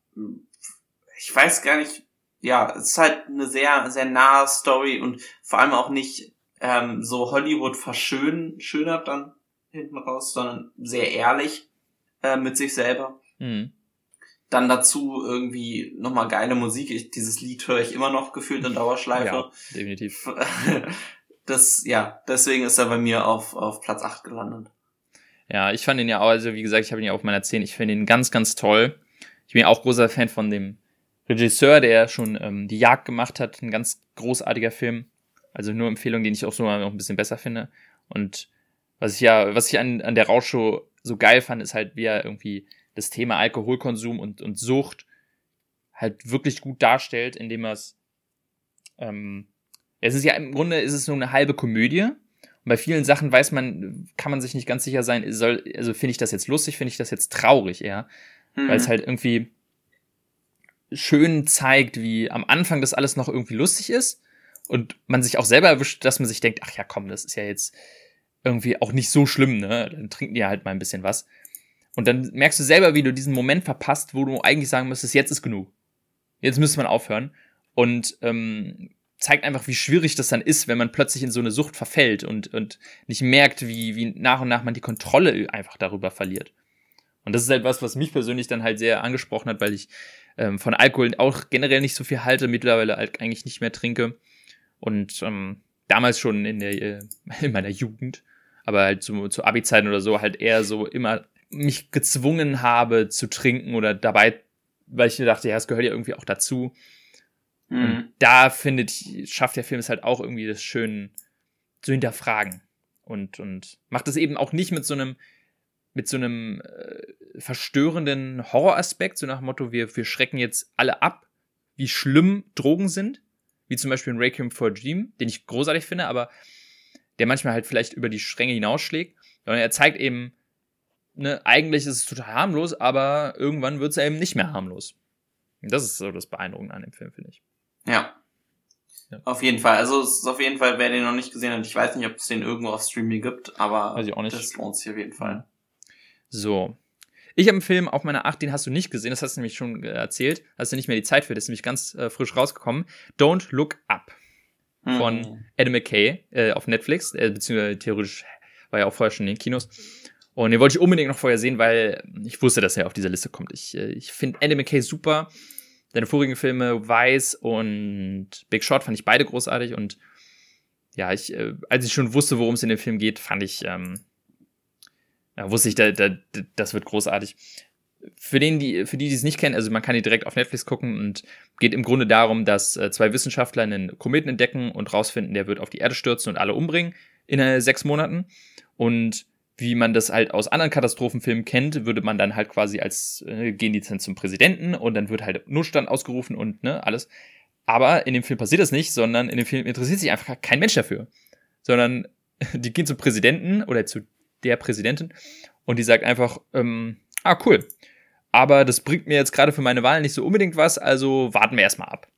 ich weiß gar nicht, ja, es ist halt eine sehr, sehr nahe Story und vor allem auch nicht ähm, so Hollywood verschön, schöner dann hinten raus, sondern sehr ehrlich äh, mit sich selber. Mhm. Dann dazu irgendwie nochmal geile Musik. Ich, dieses Lied höre ich immer noch gefühlt in Dauerschleife. Ja, definitiv. das, ja, deswegen ist er bei mir auf, auf Platz 8 gelandet. Ja, ich fand ihn ja auch, also wie gesagt, ich habe ihn ja auf meiner 10, ich finde ihn ganz, ganz toll. Ich bin ja auch großer Fan von dem Regisseur, der schon ähm, Die Jagd gemacht hat, ein ganz großartiger Film. Also nur Empfehlung, den ich auch so mal noch ein bisschen besser finde. Und was ich ja, was ich an, an der Rauschshow so geil fand, ist halt, wie er irgendwie das Thema Alkoholkonsum und, und Sucht halt wirklich gut darstellt, indem er es ähm, es ist ja im Grunde ist es nur eine halbe Komödie. Und bei vielen Sachen weiß man, kann man sich nicht ganz sicher sein, soll, also finde ich das jetzt lustig, finde ich das jetzt traurig eher. Mhm. Weil es halt irgendwie schön zeigt, wie am Anfang das alles noch irgendwie lustig ist und man sich auch selber erwischt, dass man sich denkt, ach ja, komm, das ist ja jetzt irgendwie auch nicht so schlimm, ne? Dann trinken die halt mal ein bisschen was. Und dann merkst du selber, wie du diesen Moment verpasst, wo du eigentlich sagen müsstest, jetzt ist genug. Jetzt müsste man aufhören. Und ähm, zeigt einfach, wie schwierig das dann ist, wenn man plötzlich in so eine Sucht verfällt und, und nicht merkt, wie, wie nach und nach man die Kontrolle einfach darüber verliert. Und das ist etwas, was mich persönlich dann halt sehr angesprochen hat, weil ich ähm, von Alkohol auch generell nicht so viel halte, mittlerweile halt eigentlich nicht mehr trinke. Und ähm, damals schon in, der, äh, in meiner Jugend, aber halt zu, zu Abi-Zeiten oder so, halt eher so immer mich gezwungen habe zu trinken oder dabei, weil ich mir dachte, ja, es gehört ja irgendwie auch dazu. Mhm. Und da findet, schafft der Film es halt auch irgendwie das schön zu hinterfragen. Und, und macht es eben auch nicht mit so einem, mit so einem äh, verstörenden Horroraspekt, so nach dem Motto, wir, wir schrecken jetzt alle ab, wie schlimm Drogen sind, wie zum Beispiel in Requiem for a Dream, den ich großartig finde, aber der manchmal halt vielleicht über die Stränge hinausschlägt, sondern er zeigt eben, ne, eigentlich ist es total harmlos, aber irgendwann wird es eben nicht mehr harmlos. Und das ist so das Beeindruckende an dem Film, finde ich. Ja. ja. Auf jeden Fall. Also es ist auf jeden Fall, wer den noch nicht gesehen hat, ich weiß nicht, ob es den irgendwo auf Streaming gibt, aber das lohnt sich auf jeden Fall. So. Ich habe einen Film auf meiner 8, den hast du nicht gesehen, das hast du nämlich schon erzählt. Hast du nicht mehr die Zeit für, das ist nämlich ganz äh, frisch rausgekommen. Don't Look Up von mhm. Adam McKay äh, auf Netflix, äh, beziehungsweise theoretisch war ja auch vorher schon in den Kinos. Und den wollte ich unbedingt noch vorher sehen, weil ich wusste, dass er auf dieser Liste kommt. Ich, äh, ich finde Adam McKay super. Seine vorigen Filme Weiß und Big Shot fand ich beide großartig und ja, ich, äh, als ich schon wusste, worum es in dem Film geht, fand ich, ähm, ja, wusste ich, da, da, das wird großartig. Für, den, die, für die, die es nicht kennen, also man kann die direkt auf Netflix gucken und geht im Grunde darum, dass äh, zwei Wissenschaftler einen Kometen entdecken und rausfinden, der wird auf die Erde stürzen und alle umbringen in äh, sechs Monaten. Und wie man das halt aus anderen Katastrophenfilmen kennt, würde man dann halt quasi als, äh, gehen die dann zum Präsidenten und dann wird halt Notstand ausgerufen und ne, alles. Aber in dem Film passiert das nicht, sondern in dem Film interessiert sich einfach kein Mensch dafür. Sondern die gehen zum Präsidenten oder zu der Präsidentin und die sagt einfach, ähm, ah, cool. Aber das bringt mir jetzt gerade für meine Wahl nicht so unbedingt was, also warten wir erstmal ab.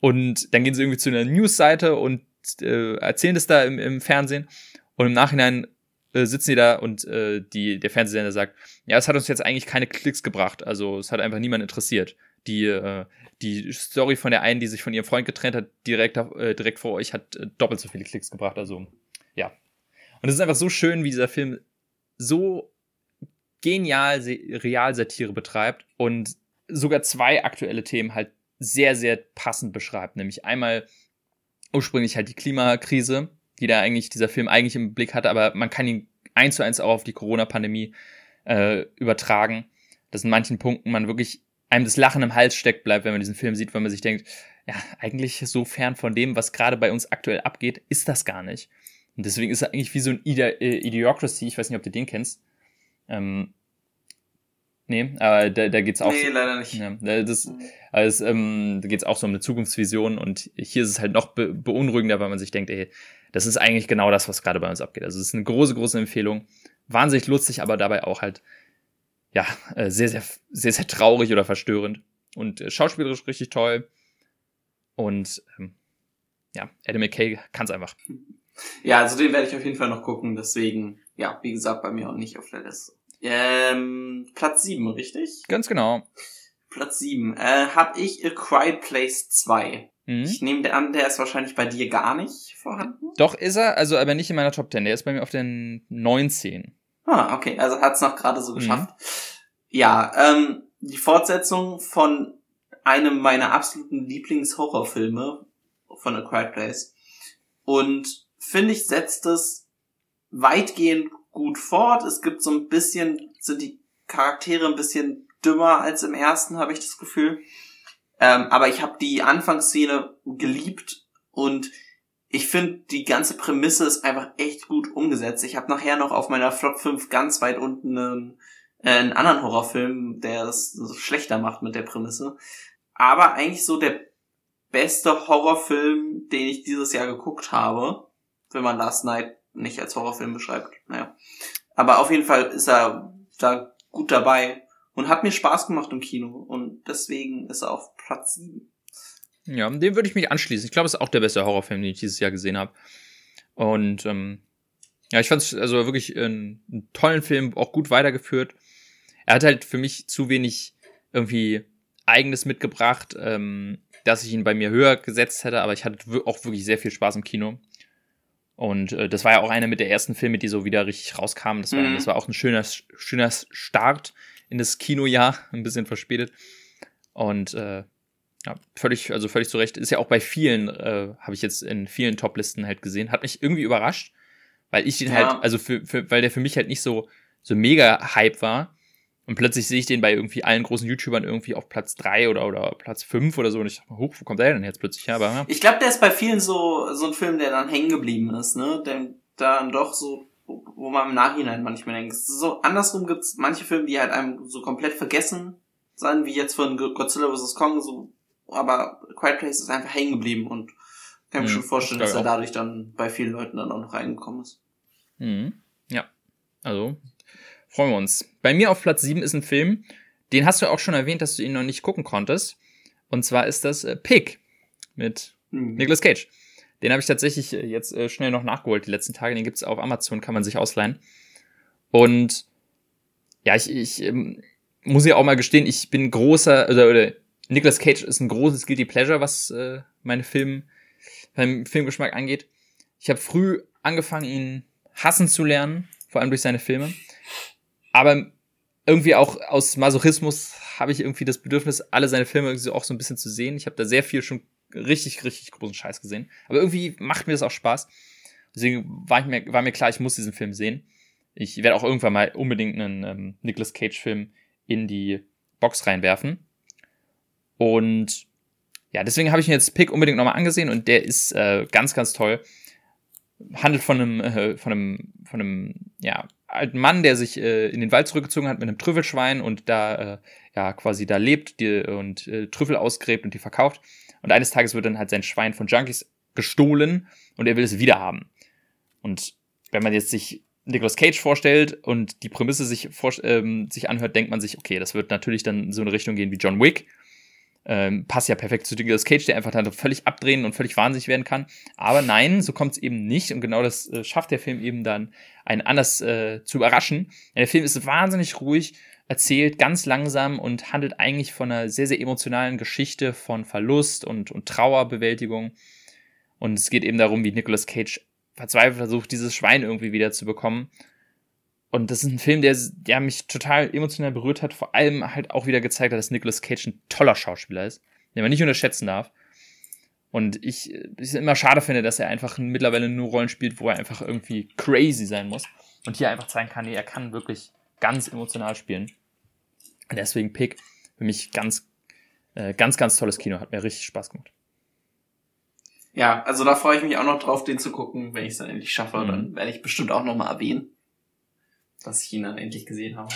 Und dann gehen sie irgendwie zu einer Newsseite und äh, erzählen das da im, im Fernsehen. Und im Nachhinein äh, sitzen die da und äh, die, der Fernsehsender sagt, ja, es hat uns jetzt eigentlich keine Klicks gebracht, also es hat einfach niemand interessiert. Die, äh, die Story von der einen, die sich von ihrem Freund getrennt hat, direkt, äh, direkt vor euch, hat äh, doppelt so viele Klicks gebracht, also ja, und es ist einfach so schön, wie dieser Film so genial Realsatire betreibt und sogar zwei aktuelle Themen halt sehr, sehr passend beschreibt. Nämlich einmal ursprünglich halt die Klimakrise, die da eigentlich dieser Film eigentlich im Blick hatte, aber man kann ihn eins zu eins auch auf die Corona-Pandemie äh, übertragen, dass in manchen Punkten man wirklich einem das Lachen im Hals steckt bleibt, wenn man diesen Film sieht, weil man sich denkt, ja, eigentlich so fern von dem, was gerade bei uns aktuell abgeht, ist das gar nicht. Und deswegen ist er eigentlich wie so ein Ide äh, Idiocracy, ich weiß nicht, ob du den kennst. Ähm, nee, aber da, da geht's auch. Nee, leider nicht. Ja, das, also, ähm, da geht's auch so um eine Zukunftsvision und hier ist es halt noch be beunruhigender, weil man sich denkt, ey, das ist eigentlich genau das, was gerade bei uns abgeht. Also es ist eine große, große Empfehlung. Wahnsinnig lustig, aber dabei auch halt, ja, äh, sehr, sehr, sehr, sehr traurig oder verstörend. Und äh, schauspielerisch richtig toll. Und ähm, ja, Adam McKay kann's einfach. Ja, also den werde ich auf jeden Fall noch gucken. Deswegen, ja, wie gesagt, bei mir auch nicht auf der Liste. Ähm, Platz 7, richtig? Ganz genau. Platz 7. Äh, hab ich A Quiet Place 2. Mhm. Ich nehme an, der ist wahrscheinlich bei dir gar nicht vorhanden. Doch ist er, also aber nicht in meiner Top 10. Der ist bei mir auf den 19. Ah, okay, also hat's noch gerade so mhm. geschafft. Mhm. Ja, ähm, die Fortsetzung von einem meiner absoluten Lieblingshorrorfilme von A Quiet Place. Und finde ich, setzt es weitgehend gut fort. Es gibt so ein bisschen, sind die Charaktere ein bisschen dümmer als im ersten, habe ich das Gefühl. Ähm, aber ich habe die Anfangsszene geliebt und ich finde, die ganze Prämisse ist einfach echt gut umgesetzt. Ich habe nachher noch auf meiner Flop 5 ganz weit unten einen, äh, einen anderen Horrorfilm, der es schlechter macht mit der Prämisse. Aber eigentlich so der beste Horrorfilm, den ich dieses Jahr geguckt habe, wenn man Last Night nicht als Horrorfilm beschreibt. Naja. Aber auf jeden Fall ist er da gut dabei und hat mir Spaß gemacht im Kino und deswegen ist er auf Platz 7. Ja, dem würde ich mich anschließen. Ich glaube, es ist auch der beste Horrorfilm, den ich dieses Jahr gesehen habe. Und ähm, ja, ich fand es also wirklich einen, einen tollen Film, auch gut weitergeführt. Er hat halt für mich zu wenig irgendwie eigenes mitgebracht, ähm, dass ich ihn bei mir höher gesetzt hätte, aber ich hatte auch wirklich sehr viel Spaß im Kino. Und äh, das war ja auch einer mit der ersten Filme, die so wieder richtig rauskamen. Das war, mhm. das war auch ein schöner, schöner Start in das Kinojahr, ein bisschen verspätet. Und äh, ja, völlig, also völlig zu Recht. Ist ja auch bei vielen, äh, habe ich jetzt in vielen Top-Listen halt gesehen. Hat mich irgendwie überrascht, weil ich den ja. halt, also für, für, weil der für mich halt nicht so, so mega Hype war. Und plötzlich sehe ich den bei irgendwie allen großen YouTubern irgendwie auf Platz drei oder, oder Platz fünf oder so. Und ich dachte, hoch, wo kommt der denn jetzt plötzlich her? Aber, ja. Ich glaube, der ist bei vielen so, so ein Film, der dann hängen geblieben ist, ne? Der dann doch so, wo man im Nachhinein manchmal denkt. So, andersrum gibt's manche Filme, die halt einem so komplett vergessen sein, wie jetzt von Godzilla vs. Kong, so, aber Quiet Place ist einfach hängen geblieben und kann mir mhm, schon vorstellen, dass er dadurch dann bei vielen Leuten dann auch noch reingekommen ist. Mhm. Ja. Also, Freuen wir uns. Bei mir auf Platz 7 ist ein Film, den hast du auch schon erwähnt, dass du ihn noch nicht gucken konntest. Und zwar ist das äh, Pig mit mhm. Nicolas Cage. Den habe ich tatsächlich äh, jetzt äh, schnell noch nachgeholt die letzten Tage. Den gibt's auf Amazon, kann man sich ausleihen. Und ja, ich, ich ähm, muss ja auch mal gestehen, ich bin großer, oder, oder Nicolas Cage ist ein großes Guilty Pleasure, was äh, meine Film, meinen Filmgeschmack angeht. Ich habe früh angefangen, ihn hassen zu lernen, vor allem durch seine Filme. Aber irgendwie auch aus Masochismus habe ich irgendwie das Bedürfnis, alle seine Filme irgendwie auch so ein bisschen zu sehen. Ich habe da sehr viel schon richtig, richtig großen Scheiß gesehen. Aber irgendwie macht mir das auch Spaß. Deswegen war, ich mir, war mir klar, ich muss diesen Film sehen. Ich werde auch irgendwann mal unbedingt einen ähm, Nicolas Cage-Film in die Box reinwerfen. Und ja, deswegen habe ich mir jetzt Pick unbedingt nochmal angesehen und der ist äh, ganz, ganz toll. Handelt von einem, äh, von einem, von einem, ja, alten Mann, der sich äh, in den Wald zurückgezogen hat mit einem Trüffelschwein und da äh, ja quasi da lebt die, und äh, Trüffel ausgräbt und die verkauft. Und eines Tages wird dann halt sein Schwein von Junkies gestohlen und er will es wieder haben. Und wenn man jetzt sich Nicolas Cage vorstellt und die Prämisse sich, ähm, sich anhört, denkt man sich, okay, das wird natürlich dann so eine Richtung gehen wie John Wick ähm, passt ja perfekt zu Nicolas Cage, der einfach dann völlig abdrehen und völlig wahnsinnig werden kann. Aber nein, so kommt es eben nicht. Und genau das äh, schafft der Film eben dann, einen anders äh, zu überraschen. Der Film ist wahnsinnig ruhig, erzählt ganz langsam und handelt eigentlich von einer sehr, sehr emotionalen Geschichte von Verlust und, und Trauerbewältigung. Und es geht eben darum, wie Nicolas Cage verzweifelt versucht, dieses Schwein irgendwie wieder zu bekommen. Und das ist ein Film, der, der mich total emotional berührt hat, vor allem halt auch wieder gezeigt hat, dass Nicolas Cage ein toller Schauspieler ist, den man nicht unterschätzen darf. Und ich es immer schade finde, dass er einfach mittlerweile nur Rollen spielt, wo er einfach irgendwie crazy sein muss. Und hier einfach zeigen kann, nee, er kann wirklich ganz emotional spielen. Und deswegen Pick für mich ganz, äh, ganz, ganz tolles Kino. Hat mir richtig Spaß gemacht. Ja, also da freue ich mich auch noch drauf, den zu gucken, wenn ich es dann endlich schaffe. Mhm. Dann werde ich bestimmt auch nochmal erwähnen, dass ich ihn dann endlich gesehen habe.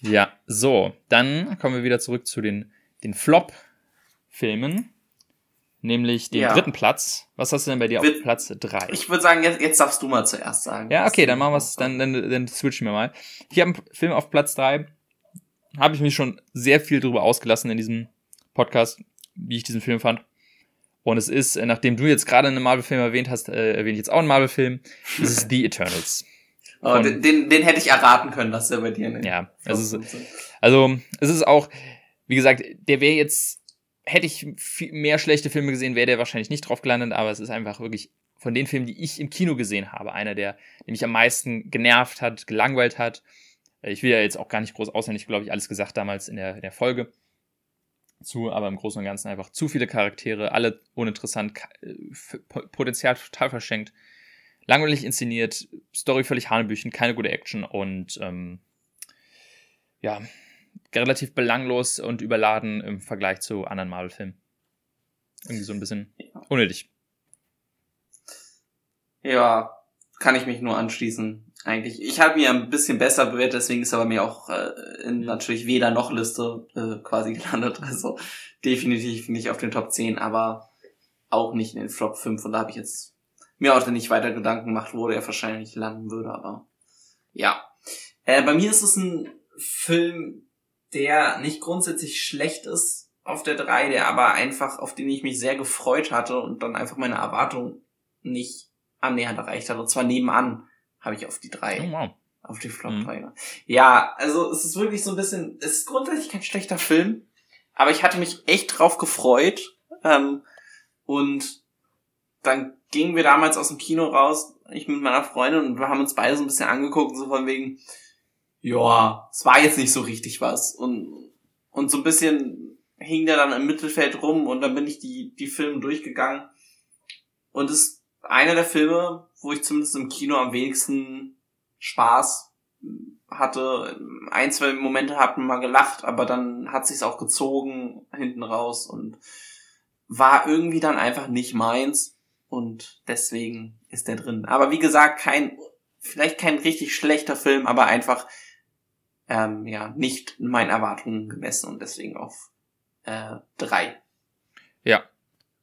Ja, so, dann kommen wir wieder zurück zu den, den Flop-Filmen. Nämlich den ja. dritten Platz. Was hast du denn bei dir auf Platz drei? Ich würde sagen, jetzt, jetzt darfst du mal zuerst sagen. Ja, okay, dann machen wir es, dann, dann, dann switchen wir mal. Ich habe einen Film auf Platz drei. Habe ich mich schon sehr viel drüber ausgelassen in diesem Podcast, wie ich diesen Film fand. Und es ist, äh, nachdem du jetzt gerade einen Marvel-Film erwähnt hast, äh, erwähne ich jetzt auch einen Marvel-Film. Es ist The Eternals. Oh, den, den, den hätte ich erraten können, dass der bei dir in Ja, ist, also es ist auch, wie gesagt, der wäre jetzt, hätte ich viel mehr schlechte Filme gesehen, wäre der wahrscheinlich nicht drauf gelandet, aber es ist einfach wirklich von den Filmen, die ich im Kino gesehen habe, einer, der, der mich am meisten genervt hat, gelangweilt hat. Ich will ja jetzt auch gar nicht groß auswendig, glaube ich, alles gesagt damals in der, in der Folge zu, aber im Großen und Ganzen einfach zu viele Charaktere, alle uninteressant, äh, Potenzial total verschenkt, langweilig inszeniert, Story völlig hanebüchen, keine gute Action und ähm, ja, relativ belanglos und überladen im Vergleich zu anderen Marvel-Filmen. Irgendwie so ein bisschen unnötig. Ja, kann ich mich nur anschließen eigentlich. Ich habe mir ein bisschen besser bewertet, deswegen ist er bei mir auch äh, in natürlich weder noch Liste äh, quasi gelandet. Also definitiv nicht auf den Top 10, aber auch nicht in den Flop 5. Und da habe ich jetzt mir auch nicht weiter Gedanken gemacht, wo der wahrscheinlich landen würde, aber ja. Äh, bei mir ist es ein Film, der nicht grundsätzlich schlecht ist auf der 3, der aber einfach, auf den ich mich sehr gefreut hatte und dann einfach meine Erwartung nicht annähernd erreicht hat. Und zwar nebenan habe ich auf die drei. Oh, wow. Auf die Flop mhm. 3. Ja, also es ist wirklich so ein bisschen, es ist grundsätzlich kein schlechter Film, aber ich hatte mich echt drauf gefreut. Ähm, und dann gingen wir damals aus dem Kino raus, ich mit meiner Freundin, und wir haben uns beide so ein bisschen angeguckt, so von wegen, ja, es war jetzt nicht so richtig was. Und, und so ein bisschen hing der dann im Mittelfeld rum und dann bin ich die, die Filme durchgegangen. Und es ist einer der Filme, wo ich zumindest im Kino am wenigsten Spaß hatte. Ein, zwei Momente hatten mal gelacht, aber dann hat sich's auch gezogen hinten raus und war irgendwie dann einfach nicht meins und deswegen ist der drin. Aber wie gesagt, kein, vielleicht kein richtig schlechter Film, aber einfach ähm, ja nicht meinen Erwartungen gemessen und deswegen auf äh, drei. Ja,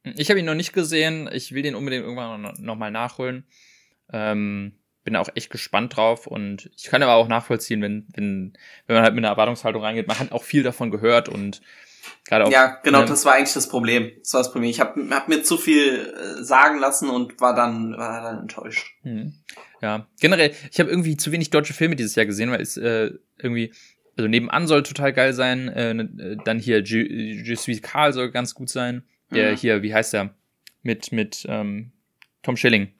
ich habe ihn noch nicht gesehen. Ich will den unbedingt irgendwann noch, noch mal nachholen. Ähm, bin auch echt gespannt drauf und ich kann aber auch nachvollziehen, wenn, wenn, wenn man halt mit einer Erwartungshaltung reingeht. Man hat auch viel davon gehört und gerade auch. Ja, genau, das war eigentlich das Problem. Das war das Problem. Ich habe hab mir zu viel äh, sagen lassen und war dann, war dann enttäuscht. Hm. Ja, generell, ich habe irgendwie zu wenig deutsche Filme dieses Jahr gesehen, weil es äh, irgendwie, also nebenan soll total geil sein, äh, ne, dann hier Je, Je suis Karl soll ganz gut sein. Der mhm. hier, wie heißt der? Mit, mit ähm, Tom Schilling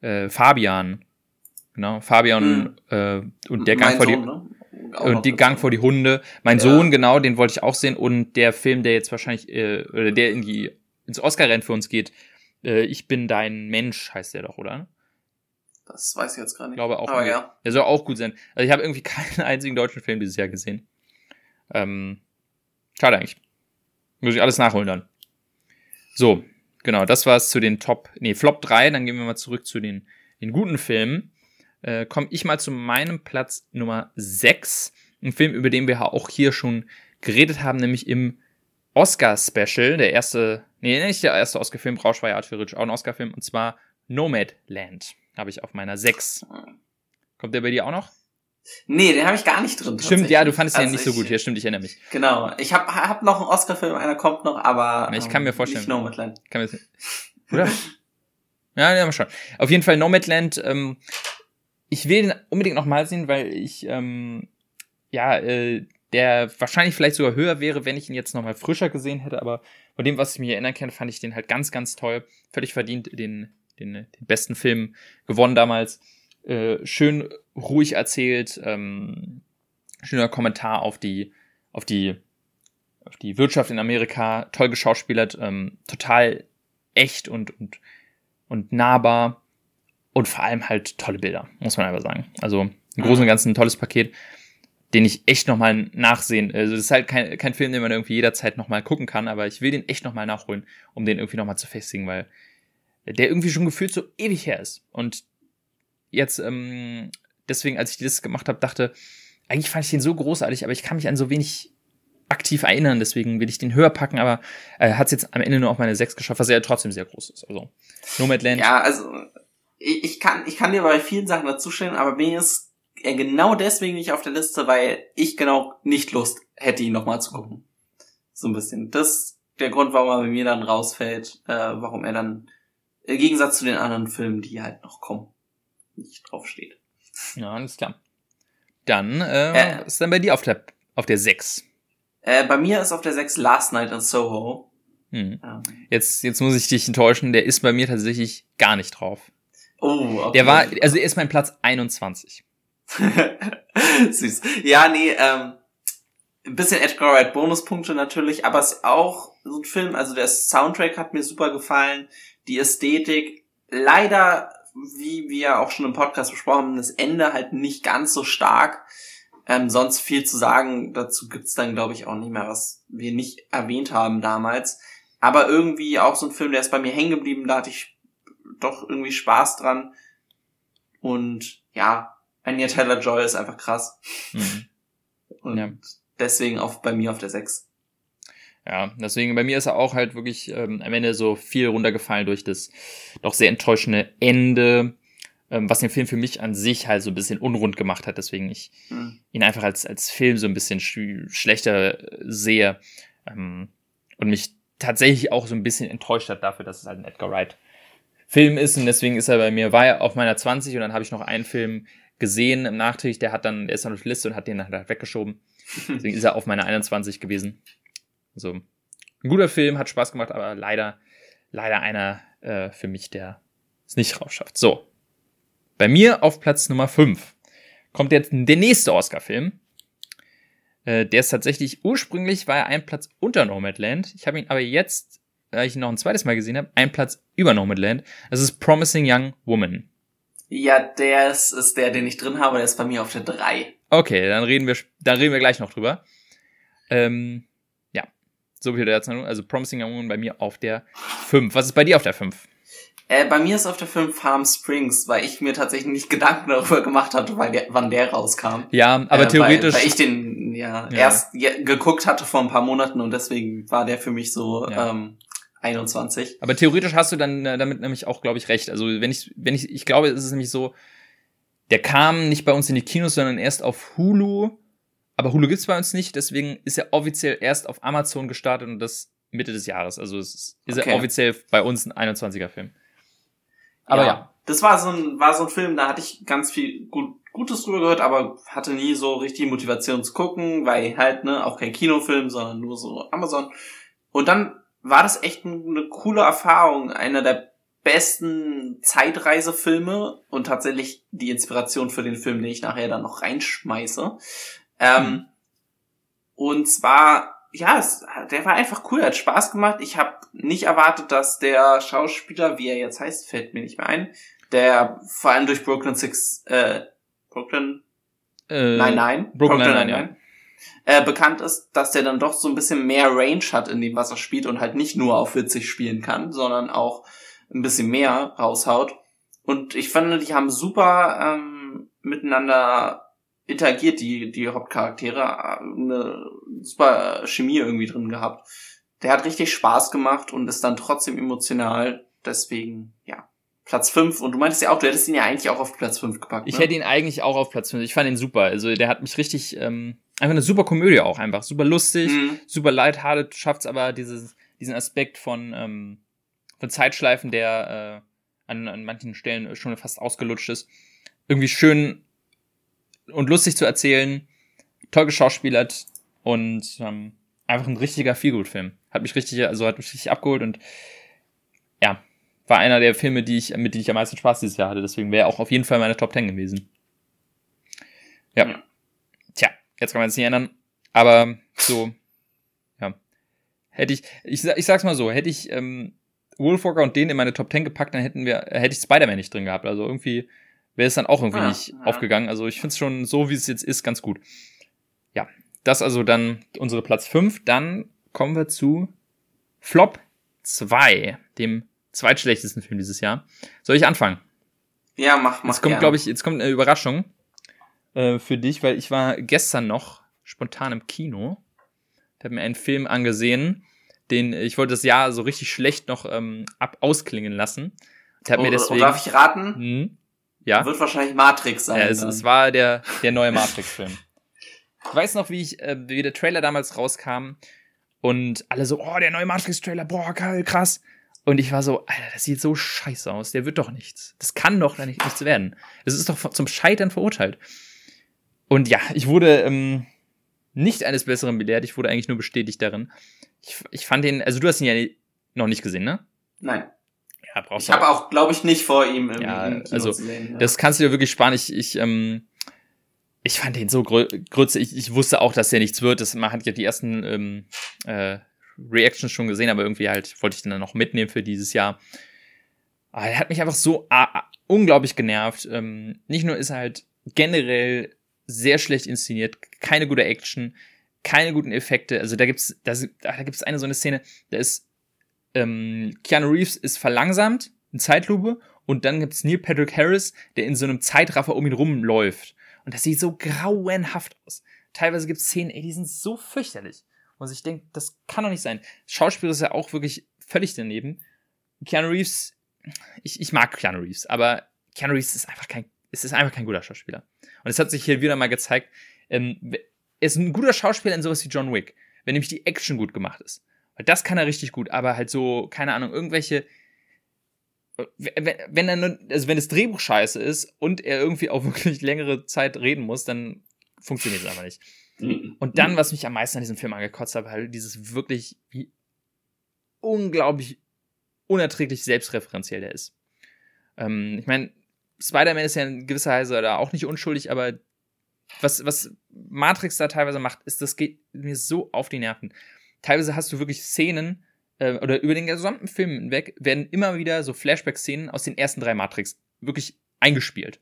äh, Fabian. Genau, Fabian mhm. äh, und der Gang vor die ne? Und die Gang vor die Hunde. Mein ja. Sohn, genau, den wollte ich auch sehen. Und der Film, der jetzt wahrscheinlich, äh, oder der in die, ins Oscar-Rennen für uns geht, äh, Ich bin dein Mensch, heißt der doch, oder? Das weiß ich jetzt gar nicht. Ich glaube auch. Aber ja. Der soll auch gut sein. Also ich habe irgendwie keinen einzigen deutschen Film dieses Jahr gesehen. Ähm, schade eigentlich. Muss ich alles nachholen dann. So, Genau, das war es zu den Top, nee, Flop 3. Dann gehen wir mal zurück zu den, den guten Filmen. Äh, Komme ich mal zu meinem Platz Nummer 6. Ein Film, über den wir auch hier schon geredet haben, nämlich im Oscar-Special. Der erste, nee, nicht der erste Oscar-Film, Art für Rich, auch ein Oscar-Film. Und zwar Nomadland. Habe ich auf meiner 6. Kommt der bei dir auch noch? Nee, den habe ich gar nicht drin. Stimmt, ja, du fandest also den ja nicht so gut. Ja, stimmt, ich erinnere mich. Genau. Ich habe hab noch einen Oscar-Film, einer kommt noch, aber. ich kann mir ähm, vorstellen. Nicht Nomadland. Kann mir, oder? ja, ja, mal schauen. Auf jeden Fall Nomadland. Ähm, ich will den unbedingt noch mal sehen, weil ich, ähm, ja, äh, der wahrscheinlich vielleicht sogar höher wäre, wenn ich ihn jetzt noch mal frischer gesehen hätte, aber von dem, was ich mir erinnern kann, fand ich den halt ganz, ganz toll. Völlig verdient den, den, den besten Film gewonnen damals. Äh, schön ruhig erzählt, ähm, schöner Kommentar auf die, auf die, auf die Wirtschaft in Amerika, toll geschauspielert, ähm, total echt und, und, und nahbar und vor allem halt tolle Bilder, muss man einfach sagen. Also im Großen und Ganzen ein tolles Paket, den ich echt nochmal nachsehen. Also das ist halt kein, kein Film, den man irgendwie jederzeit nochmal gucken kann, aber ich will den echt nochmal nachholen, um den irgendwie nochmal zu festigen, weil der irgendwie schon gefühlt so ewig her ist. Und jetzt, ähm, deswegen, als ich das gemacht habe, dachte, eigentlich fand ich den so großartig, aber ich kann mich an so wenig aktiv erinnern, deswegen will ich den höher packen, aber äh, hat es jetzt am Ende nur auf meine 6 geschafft, was ja trotzdem sehr groß ist. Also Nomadland. Ja, also ich, kann ich kann dir bei vielen Sachen dazustellen, aber mir ist er genau deswegen nicht auf der Liste, weil ich genau nicht Lust hätte, ihn nochmal zu gucken. So ein bisschen. Das ist der Grund, warum er bei mir dann rausfällt, äh, warum er dann im Gegensatz zu den anderen Filmen, die halt noch kommen, nicht draufsteht. Ja, alles klar. Dann äh, äh, ist dann bei dir auf der auf der 6. Äh, bei mir ist auf der 6 Last Night in Soho. Hm. Ähm. Jetzt, jetzt muss ich dich enttäuschen, der ist bei mir tatsächlich gar nicht drauf. Oh, okay. Der war, also er ist mein Platz 21. Süß. Ja, nee, ähm, ein bisschen Edgar Wright Bonuspunkte natürlich, aber es ist auch so ein Film, also der Soundtrack hat mir super gefallen, die Ästhetik, leider, wie wir auch schon im Podcast besprochen haben, das Ende halt nicht ganz so stark. Ähm, sonst viel zu sagen, dazu gibt's dann, glaube ich, auch nicht mehr, was wir nicht erwähnt haben damals. Aber irgendwie auch so ein Film, der ist bei mir hängen geblieben, da hatte ich doch irgendwie Spaß dran. Und ja, Anya Taylor Joy ist einfach krass. Mhm. Und ja. deswegen auch bei mir auf der 6. Ja, deswegen bei mir ist er auch halt wirklich ähm, am Ende so viel runtergefallen durch das doch sehr enttäuschende Ende, ähm, was den Film für mich an sich halt so ein bisschen unrund gemacht hat, deswegen ich mhm. ihn einfach als, als Film so ein bisschen sch schlechter sehe ähm, und mich tatsächlich auch so ein bisschen enttäuscht hat dafür, dass es halt ein Edgar Wright Film ist und deswegen ist er bei mir, war er auf meiner 20 und dann habe ich noch einen Film gesehen im Nachträglich, der hat dann, der ist dann auf die Liste und hat den dann halt weggeschoben. Deswegen ist er auf meiner 21 gewesen. Also, ein guter Film, hat Spaß gemacht, aber leider, leider einer äh, für mich, der es nicht rausschafft. So. Bei mir auf Platz Nummer 5 kommt jetzt der nächste Oscar-Film. Äh, der ist tatsächlich, ursprünglich war er ein Platz unter Nomadland. Ich habe ihn aber jetzt, da ich ihn noch ein zweites Mal gesehen habe, einen Platz über Nomadland. Das ist Promising Young Woman. Ja, der ist, ist der, den ich drin habe, der ist bei mir auf der 3. Okay, dann reden wir, dann reden wir gleich noch drüber. Ähm, ja, so viel dazu. Also Promising Young Woman bei mir auf der 5. Was ist bei dir auf der 5? Äh, bei mir ist auf der 5 Farm Springs, weil ich mir tatsächlich nicht Gedanken darüber gemacht hatte, weil der, wann der rauskam. Ja, aber äh, theoretisch. Weil, weil, ich den ja, ja. erst geguckt hatte vor ein paar Monaten und deswegen war der für mich so ja. ähm, 21. Aber theoretisch hast du dann äh, damit nämlich auch, glaube ich, recht. Also wenn ich, wenn ich, ich glaube, es ist nämlich so, der kam nicht bei uns in die Kinos, sondern erst auf Hulu. Aber Hulu gibt's bei uns nicht, deswegen ist er offiziell erst auf Amazon gestartet und das Mitte des Jahres. Also es ist, ist okay. er offiziell bei uns ein 21er Film. Aber ja. ja. Das war so ein, war so ein Film, da hatte ich ganz viel gut, Gutes drüber gehört, aber hatte nie so richtig Motivation zu gucken, weil halt, ne, auch kein Kinofilm, sondern nur so Amazon. Und dann war das echt eine coole Erfahrung. Einer der besten Zeitreisefilme und tatsächlich die Inspiration für den Film, den ich nachher dann noch reinschmeiße. Ähm, mhm. Und zwar, ja, es, der war einfach cool, hat Spaß gemacht. Ich habe nicht erwartet, dass der Schauspieler, wie er jetzt heißt, fällt mir nicht mehr ein, der vor allem durch Brooklyn Six, äh, Brooklyn, äh, nein, nein, Brooklyn, Brooklyn nein, nein, äh, bekannt ist, dass der dann doch so ein bisschen mehr Range hat in dem, was er spielt und halt nicht nur auf 40 spielen kann, sondern auch ein bisschen mehr raushaut. Und ich finde, die haben super ähm, miteinander interagiert, die, die Hauptcharaktere, eine super Chemie irgendwie drin gehabt. Der hat richtig Spaß gemacht und ist dann trotzdem emotional. Deswegen, ja, Platz 5. Und du meintest ja auch, du hättest ihn ja eigentlich auch auf Platz 5 gepackt. Ne? Ich hätte ihn eigentlich auch auf Platz 5. Ich fand ihn super. Also der hat mich richtig, ähm, einfach eine super Komödie auch einfach. Super lustig, mhm. super lighthearted, schafft's aber dieses, diesen Aspekt von, ähm, von Zeitschleifen, der äh, an, an manchen Stellen schon fast ausgelutscht ist. Irgendwie schön und lustig zu erzählen, toll geschauspielert und ähm, einfach ein richtiger Feelgood-Film. Hat mich richtig, also hat mich richtig abgeholt und war einer der Filme, die ich, mit denen ich am meisten Spaß dieses Jahr hatte. Deswegen wäre auch auf jeden Fall meine Top 10 gewesen. Ja. ja. Tja, jetzt kann man es nicht ändern. Aber so, ja. Hätte ich, ich, ich sag's mal so, hätte ich ähm, Wolfwalker und den in meine Top 10 gepackt, dann hätten wir, hätte ich Spider-Man nicht drin gehabt. Also irgendwie wäre es dann auch irgendwie ja, nicht ja. aufgegangen. Also ich finde es schon so, wie es jetzt ist, ganz gut. Ja, das also dann unsere Platz 5. Dann kommen wir zu Flop 2, dem zweitschlechtesten Film dieses Jahr. Soll ich anfangen? Ja, mach, mach. Jetzt kommt, glaube ich, jetzt kommt eine Überraschung äh, für dich, weil ich war gestern noch spontan im Kino. Ich habe mir einen Film angesehen, den ich wollte das Jahr so richtig schlecht noch ähm, ab ausklingen lassen. Ich hab oh, mir deswegen, darf ich raten? Mh, hm? ja. Wird wahrscheinlich Matrix sein. Ja, es, es war der, der neue Matrix-Film. ich weiß noch, wie ich, äh, wie der Trailer damals rauskam und alle so, oh, der neue Matrix-Trailer, boah, geil, krass. Und ich war so, Alter, das sieht so scheiße aus, der wird doch nichts. Das kann doch nicht, nichts werden. Das ist doch zum Scheitern verurteilt. Und ja, ich wurde ähm, nicht eines Besseren belehrt, ich wurde eigentlich nur bestätigt darin. Ich, ich fand den, also du hast ihn ja noch nicht gesehen, ne? Nein. Ja, brauchst ich habe auch, glaube ich, nicht vor ihm im, ja, im also, sehen. Ja. Das kannst du dir wirklich sparen. Ich, ich, ähm, ich fand den so grütze. Ich, ich wusste auch, dass der nichts wird. Das, man hat ja die ersten ähm, äh, Reactions schon gesehen, aber irgendwie halt wollte ich den dann noch mitnehmen für dieses Jahr. Aber er hat mich einfach so ah, unglaublich genervt. Ähm, nicht nur ist er halt generell sehr schlecht inszeniert, keine gute Action, keine guten Effekte. Also da gibt's, da, da gibt's eine so eine Szene, da ist ähm, Keanu Reeves ist verlangsamt, in Zeitlupe, und dann gibt's Neil Patrick Harris, der in so einem Zeitraffer um ihn rumläuft. Und das sieht so grauenhaft aus. Teilweise gibt's Szenen, ey, die sind so fürchterlich. Und ich denke, das kann doch nicht sein. Schauspiel ist ja auch wirklich völlig daneben. Keanu Reeves, ich, ich mag Keanu Reeves, aber Keanu Reeves ist einfach kein, es ist einfach kein guter Schauspieler. Und es hat sich hier wieder mal gezeigt, ähm, er ist ein guter Schauspieler in sowas wie John Wick, wenn nämlich die Action gut gemacht ist. Weil das kann er richtig gut, aber halt so, keine Ahnung, irgendwelche, wenn, wenn er nur, also wenn das Drehbuch scheiße ist und er irgendwie auch wirklich längere Zeit reden muss, dann funktioniert es einfach nicht. Mhm. Und dann, was mich am meisten an diesem Film angekotzt hat, halt dieses wirklich, wie unglaublich unerträglich selbstreferenziell der ist. Ähm, ich meine, Spider-Man ist ja in gewisser Weise da auch nicht unschuldig, aber was, was Matrix da teilweise macht, ist, das geht mir so auf die Nerven. Teilweise hast du wirklich Szenen, äh, oder über den gesamten Film hinweg werden immer wieder so Flashback-Szenen aus den ersten drei Matrix wirklich eingespielt.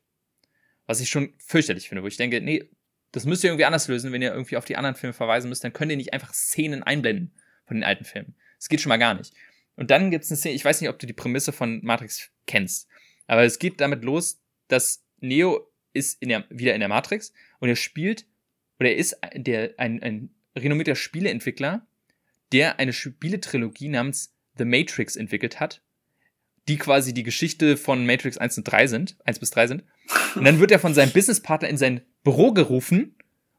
Was ich schon fürchterlich finde, wo ich denke, nee, das müsst ihr irgendwie anders lösen, wenn ihr irgendwie auf die anderen Filme verweisen müsst, dann könnt ihr nicht einfach Szenen einblenden von den alten Filmen. Das geht schon mal gar nicht. Und dann gibt es eine Szene, ich weiß nicht, ob du die Prämisse von Matrix kennst, aber es geht damit los, dass Neo ist in der, wieder in der Matrix und er spielt, oder er ist der, ein, ein renommierter Spieleentwickler, der eine Spieletrilogie namens The Matrix entwickelt hat, die quasi die Geschichte von Matrix 1 und 3 sind, 1 bis 3 sind. Und dann wird er von seinem Businesspartner in sein Büro gerufen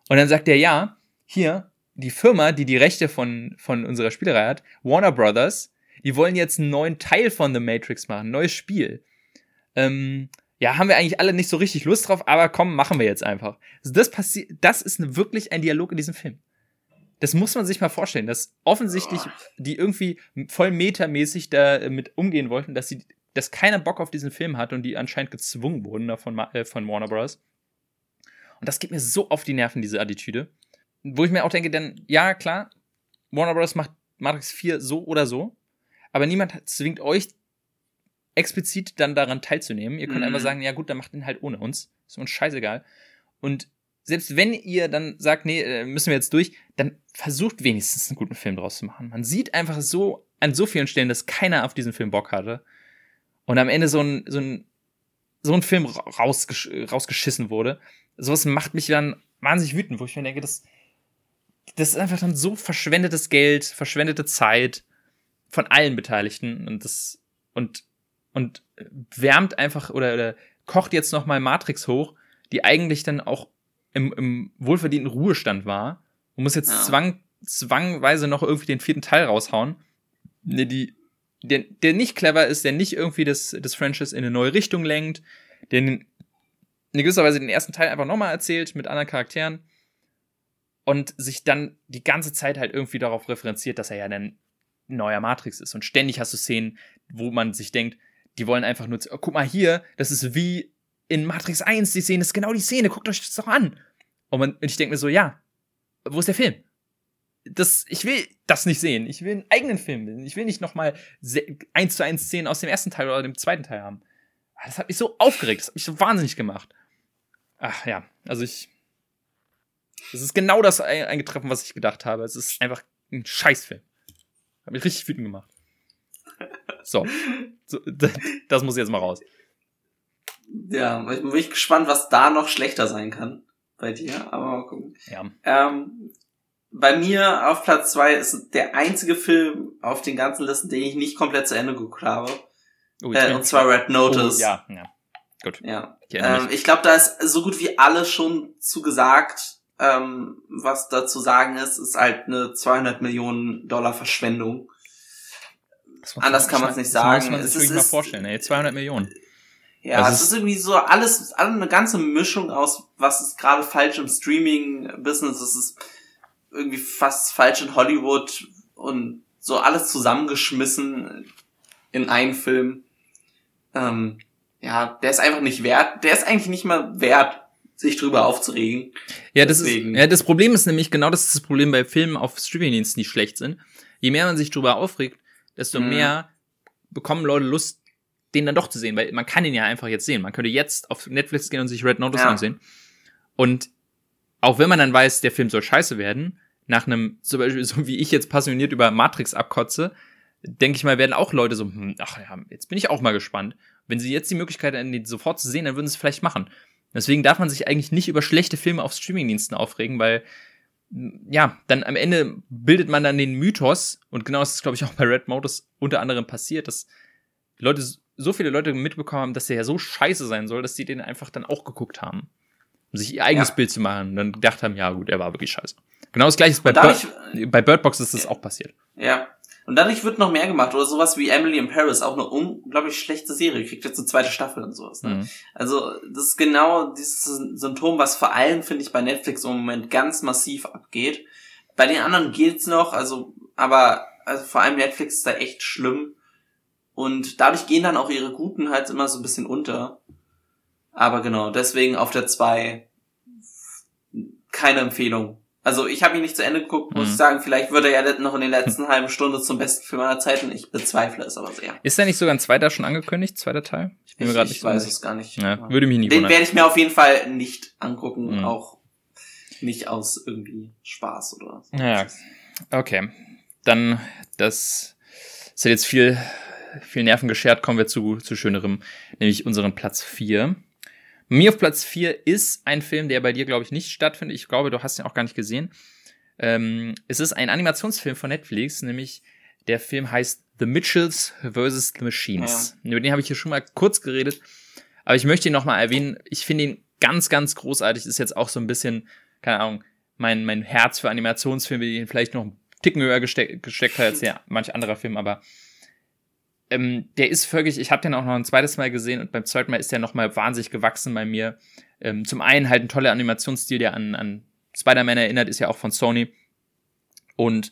und dann sagt er, ja, hier, die Firma, die die Rechte von, von unserer Spielerei hat, Warner Brothers, die wollen jetzt einen neuen Teil von The Matrix machen, ein neues Spiel. Ähm, ja, haben wir eigentlich alle nicht so richtig Lust drauf, aber komm, machen wir jetzt einfach. Also das passiert, das ist wirklich ein Dialog in diesem Film. Das muss man sich mal vorstellen, dass offensichtlich die irgendwie voll metamäßig damit umgehen wollten, dass sie, dass keiner Bock auf diesen Film hat und die anscheinend gezwungen wurden davon, äh, von Warner Bros. Das geht mir so auf die Nerven, diese Attitüde. Wo ich mir auch denke, denn, ja, klar, Warner Bros. macht Matrix 4 so oder so, aber niemand zwingt euch explizit dann daran teilzunehmen. Ihr könnt mhm. einfach sagen, ja gut, dann macht den halt ohne uns. Ist uns scheißegal. Und selbst wenn ihr dann sagt, nee, äh, müssen wir jetzt durch, dann versucht wenigstens einen guten Film draus zu machen. Man sieht einfach so an so vielen Stellen, dass keiner auf diesen Film Bock hatte. Und am Ende so ein, so ein, so ein Film rausgesch rausgeschissen wurde. Sowas macht mich dann wahnsinnig wütend, wo ich mir denke, das, das ist einfach dann so verschwendetes Geld, verschwendete Zeit von allen Beteiligten und das, und, und wärmt einfach oder, oder kocht jetzt noch mal Matrix hoch, die eigentlich dann auch im, im wohlverdienten Ruhestand war und muss jetzt ja. zwang, zwangweise noch irgendwie den vierten Teil raushauen, der, die, der, der nicht clever ist, der nicht irgendwie das, das Franchise in eine neue Richtung lenkt, der in, gewisser Weise den ersten Teil einfach nochmal erzählt mit anderen Charakteren und sich dann die ganze Zeit halt irgendwie darauf referenziert, dass er ja ein neuer Matrix ist. Und ständig hast du Szenen, wo man sich denkt, die wollen einfach nur, oh, guck mal hier, das ist wie in Matrix 1, die Szene ist genau die Szene, guckt euch das doch an. Und, man, und ich denke mir so, ja, wo ist der Film? Das, ich will das nicht sehen. Ich will einen eigenen Film sehen. Ich will nicht nochmal eins zu eins Szenen aus dem ersten Teil oder dem zweiten Teil haben. Ah, das hat mich so aufgeregt, das hat mich so wahnsinnig gemacht. Ach ja, also ich. Es ist genau das eingetroffen, was ich gedacht habe. Es ist einfach ein Scheißfilm. Hat mich richtig wütend gemacht. So. so das muss jetzt mal raus. Ja, ich bin wirklich gespannt, was da noch schlechter sein kann bei dir, aber mal gucken. Ja. Ähm, bei mir auf Platz zwei ist der einzige Film auf den ganzen Listen, den ich nicht komplett zu Ende geguckt habe. Oh, äh, und zwar Red Notice. Oh, ja, ja. Gut. Ja. Ich, ähm, ich glaube, da ist so gut wie alles schon zugesagt. Ähm, was dazu sagen ist, ist halt eine 200 Millionen Dollar Verschwendung. Anders kann man es nicht sagen. Das muss man sich es ist, mal vorstellen. Ey, 200 Millionen. Ja, also es ist irgendwie so alles, eine ganze Mischung aus, was ist gerade falsch im Streaming-Business, es ist irgendwie fast falsch in Hollywood und so alles zusammengeschmissen in einen Film. Ähm, ja, der ist einfach nicht wert, der ist eigentlich nicht mal wert, sich drüber aufzuregen. Ja, das Deswegen. ist, ja, das Problem ist nämlich, genau das ist das Problem bei Filmen auf Streamingdiensten, die schlecht sind. Je mehr man sich drüber aufregt, desto mhm. mehr bekommen Leute Lust, den dann doch zu sehen, weil man kann ihn ja einfach jetzt sehen. Man könnte jetzt auf Netflix gehen und sich Red Notice ja. ansehen. Und auch wenn man dann weiß, der Film soll scheiße werden, nach einem, zum Beispiel, so wie ich jetzt passioniert über Matrix abkotze, denke ich mal, werden auch Leute so, hm, ach ja, jetzt bin ich auch mal gespannt. Wenn sie jetzt die Möglichkeit hätten, den sofort zu sehen, dann würden sie es vielleicht machen. Deswegen darf man sich eigentlich nicht über schlechte Filme auf Streamingdiensten aufregen, weil ja, dann am Ende bildet man dann den Mythos, und genau das ist, glaube ich, auch bei Red Modus unter anderem passiert, dass Leute so viele Leute mitbekommen haben, dass der ja so scheiße sein soll, dass die den einfach dann auch geguckt haben. Um sich ihr eigenes ja. Bild zu machen und dann gedacht haben, ja gut, er war wirklich scheiße. Genau das gleiche ist bei, Bird, bei Bird Box ist das ja. auch passiert. Ja. Und dadurch wird noch mehr gemacht. Oder sowas wie Emily in Paris, auch eine unglaublich schlechte Serie, kriegt jetzt eine zweite Staffel und sowas. Ne? Mhm. Also das ist genau dieses Symptom, was vor allem, finde ich, bei Netflix im Moment ganz massiv abgeht. Bei den anderen geht's noch, also, aber also vor allem Netflix ist da echt schlimm. Und dadurch gehen dann auch ihre Guten halt immer so ein bisschen unter. Aber genau, deswegen auf der 2 keine Empfehlung. Also ich habe ihn nicht zu Ende geguckt, muss mhm. ich sagen. Vielleicht wird er ja noch in den letzten halben Stunde zum besten Film aller Zeiten. Ich bezweifle es aber sehr. Ist da nicht sogar ein zweiter schon angekündigt, zweiter Teil? Ich bin ich, mir gerade nicht weiß so es gar nicht. Ja, würde mich nicht Den werde ich mir auf jeden Fall nicht angucken, mhm. auch nicht aus irgendwie Spaß oder so. Ja, okay. Dann das ist jetzt viel viel Nerven geschert, kommen wir zu, zu schönerem, nämlich unseren Platz 4. Mir auf Platz 4 ist ein Film, der bei dir, glaube ich, nicht stattfindet. Ich glaube, du hast ihn auch gar nicht gesehen. Ähm, es ist ein Animationsfilm von Netflix, nämlich der Film heißt The Mitchells vs. The Machines. Ja. Über den habe ich hier schon mal kurz geredet, aber ich möchte ihn nochmal erwähnen. Ich finde ihn ganz, ganz großartig. Ist jetzt auch so ein bisschen, keine Ahnung, mein, mein Herz für Animationsfilme, die ihn vielleicht noch einen Ticken höher gesteck, gesteckt hat als ja manch anderer Film, aber ähm, der ist wirklich, ich habe den auch noch ein zweites Mal gesehen und beim zweiten Mal ist der noch mal wahnsinnig gewachsen bei mir. Ähm, zum einen halt ein toller Animationsstil, der an, an Spider-Man erinnert, ist ja auch von Sony. Und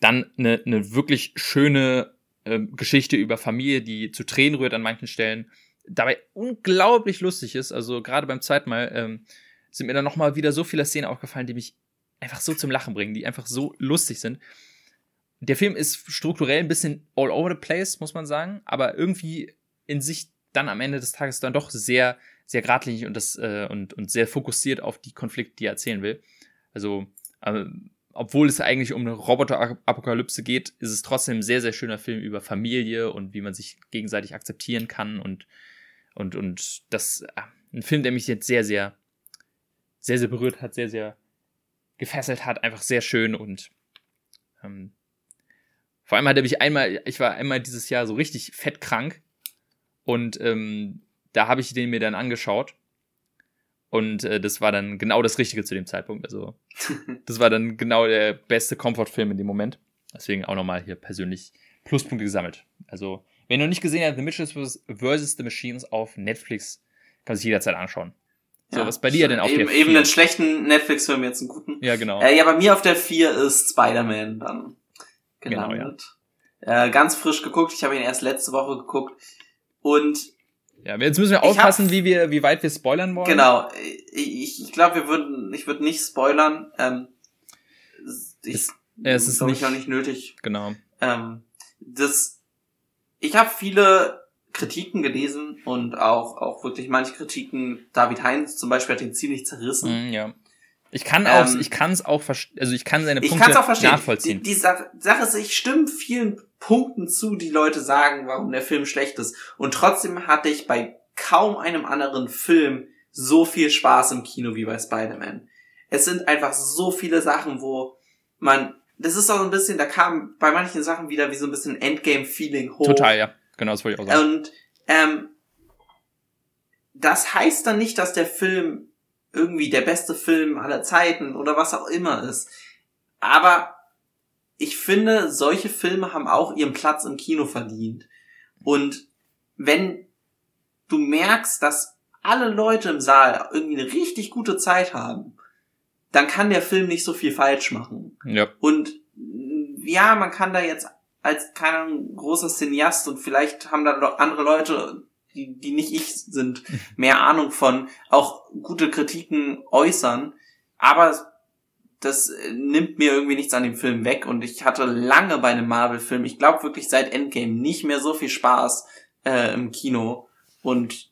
dann eine, eine wirklich schöne äh, Geschichte über Familie, die zu Tränen rührt an manchen Stellen. Dabei unglaublich lustig ist. Also gerade beim zweiten Mal ähm, sind mir dann noch mal wieder so viele Szenen aufgefallen, die mich einfach so zum Lachen bringen, die einfach so lustig sind der Film ist strukturell ein bisschen all over the place, muss man sagen, aber irgendwie in sich dann am Ende des Tages dann doch sehr, sehr geradlinig und, das, äh, und, und sehr fokussiert auf die Konflikte, die er erzählen will. Also, äh, obwohl es eigentlich um eine Roboter-Apokalypse geht, ist es trotzdem ein sehr, sehr schöner Film über Familie und wie man sich gegenseitig akzeptieren kann und, und, und das, äh, ein Film, der mich jetzt sehr, sehr, sehr, sehr berührt hat, sehr, sehr gefesselt hat, einfach sehr schön und ähm, vor allem hat er mich einmal, ich war einmal dieses Jahr so richtig fettkrank und ähm, da habe ich den mir dann angeschaut. Und äh, das war dann genau das Richtige zu dem Zeitpunkt. Also, das war dann genau der beste Comfort-Film in dem Moment. Deswegen auch nochmal hier persönlich Pluspunkte gesammelt. Also, wenn ihr noch nicht gesehen habt, The Mitchells vs. The Machines auf Netflix, kann sich jederzeit anschauen. So, ja, was bei dir denn auf eben, der 4? Eben einen schlechten Netflix-Film, jetzt einen guten. Ja, genau. Äh, ja, bei mir auf der 4 ist Spider-Man dann gelandet. Genau, ja. Äh, ganz frisch geguckt. Ich habe ihn erst letzte Woche geguckt. Und ja, jetzt müssen wir aufpassen, hab, wie wir, wie weit wir spoilern wollen. Genau. Ich, ich glaube, wir würden, ich würde nicht spoilern. Ähm, ich, es, es ist nicht, ich auch nicht nötig. Genau. Ähm, das, ich habe viele Kritiken gelesen und auch, auch wirklich manche Kritiken, David Heinz zum Beispiel hat ihn ziemlich zerrissen. Mm, ja. Ich kann auch, ähm, ich kann es auch, also ich kann seine Punkte ich auch verstehen. nachvollziehen. Die, die Sache, Sache ist, ich stimme vielen Punkten zu, die Leute sagen, warum der Film schlecht ist. Und trotzdem hatte ich bei kaum einem anderen Film so viel Spaß im Kino wie bei Spider-Man. Es sind einfach so viele Sachen, wo man, das ist auch so ein bisschen, da kam bei manchen Sachen wieder wie so ein bisschen Endgame-Feeling hoch. Total, ja. Genau, das wollte ich auch sagen. Und ähm, das heißt dann nicht, dass der Film irgendwie der beste Film aller Zeiten oder was auch immer ist. Aber ich finde, solche Filme haben auch ihren Platz im Kino verdient. Und wenn du merkst, dass alle Leute im Saal irgendwie eine richtig gute Zeit haben, dann kann der Film nicht so viel falsch machen. Ja. Und ja, man kann da jetzt als kein großer Cineast und vielleicht haben da andere Leute, die, die nicht ich sind, mehr Ahnung von, auch gute Kritiken äußern. Aber das nimmt mir irgendwie nichts an dem Film weg und ich hatte lange bei einem Marvel-Film, ich glaube wirklich seit Endgame, nicht mehr so viel Spaß äh, im Kino. Und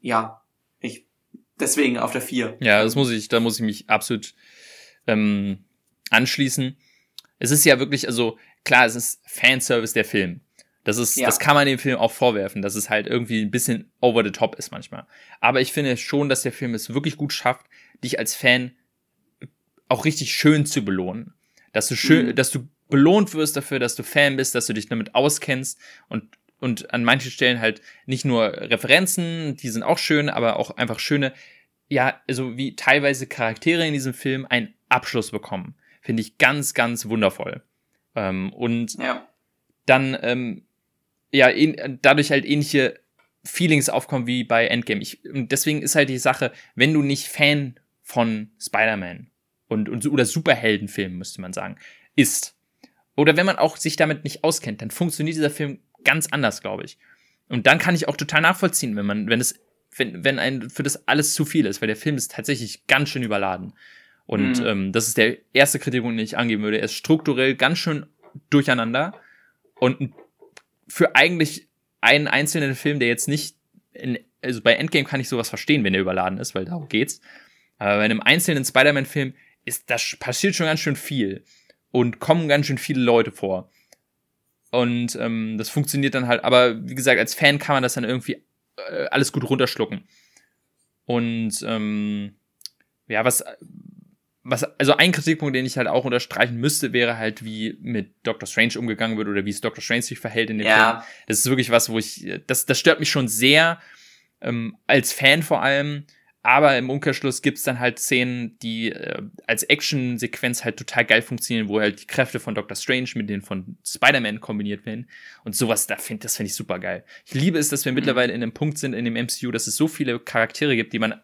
ja, ich deswegen auf der 4. Ja, das muss ich, da muss ich mich absolut ähm, anschließen. Es ist ja wirklich, also klar, es ist Fanservice der Film. Das ist, ja. das kann man dem Film auch vorwerfen, dass es halt irgendwie ein bisschen over the top ist manchmal. Aber ich finde schon, dass der Film es wirklich gut schafft, dich als Fan auch richtig schön zu belohnen. Dass du schön, mhm. dass du belohnt wirst dafür, dass du Fan bist, dass du dich damit auskennst und und an manchen Stellen halt nicht nur Referenzen, die sind auch schön, aber auch einfach schöne, ja, also wie teilweise Charaktere in diesem Film einen Abschluss bekommen. Finde ich ganz, ganz wundervoll. Ähm, und ja. dann, ähm, ja, in, dadurch halt ähnliche Feelings aufkommen wie bei Endgame. Ich, und deswegen ist halt die Sache, wenn du nicht Fan von Spider-Man und, und oder Superheldenfilmen, müsste man sagen, ist, oder wenn man auch sich damit nicht auskennt, dann funktioniert dieser Film ganz anders, glaube ich. Und dann kann ich auch total nachvollziehen, wenn man, wenn es, wenn, wenn ein für das alles zu viel ist, weil der Film ist tatsächlich ganz schön überladen. Und mhm. ähm, das ist der erste Kritikpunkt, den ich angeben würde. Er ist strukturell ganz schön durcheinander und für eigentlich einen einzelnen Film, der jetzt nicht in, also bei Endgame kann ich sowas verstehen, wenn er überladen ist, weil darum geht's. Aber bei einem einzelnen Spider-Man-Film ist das passiert schon ganz schön viel und kommen ganz schön viele Leute vor. Und ähm, das funktioniert dann halt, aber wie gesagt, als Fan kann man das dann irgendwie äh, alles gut runterschlucken. Und ähm, ja, was was, also ein Kritikpunkt, den ich halt auch unterstreichen müsste, wäre halt, wie mit Doctor Strange umgegangen wird oder wie es Doctor Strange sich verhält in dem ja. Film. Das ist wirklich was, wo ich, das, das stört mich schon sehr, ähm, als Fan vor allem. Aber im Umkehrschluss gibt's dann halt Szenen, die äh, als Action-Sequenz halt total geil funktionieren, wo halt die Kräfte von Doctor Strange mit denen von Spider-Man kombiniert werden. Und sowas, da find, das finde ich super geil. Ich liebe es, dass wir mhm. mittlerweile in einem Punkt sind in dem MCU, dass es so viele Charaktere gibt, die man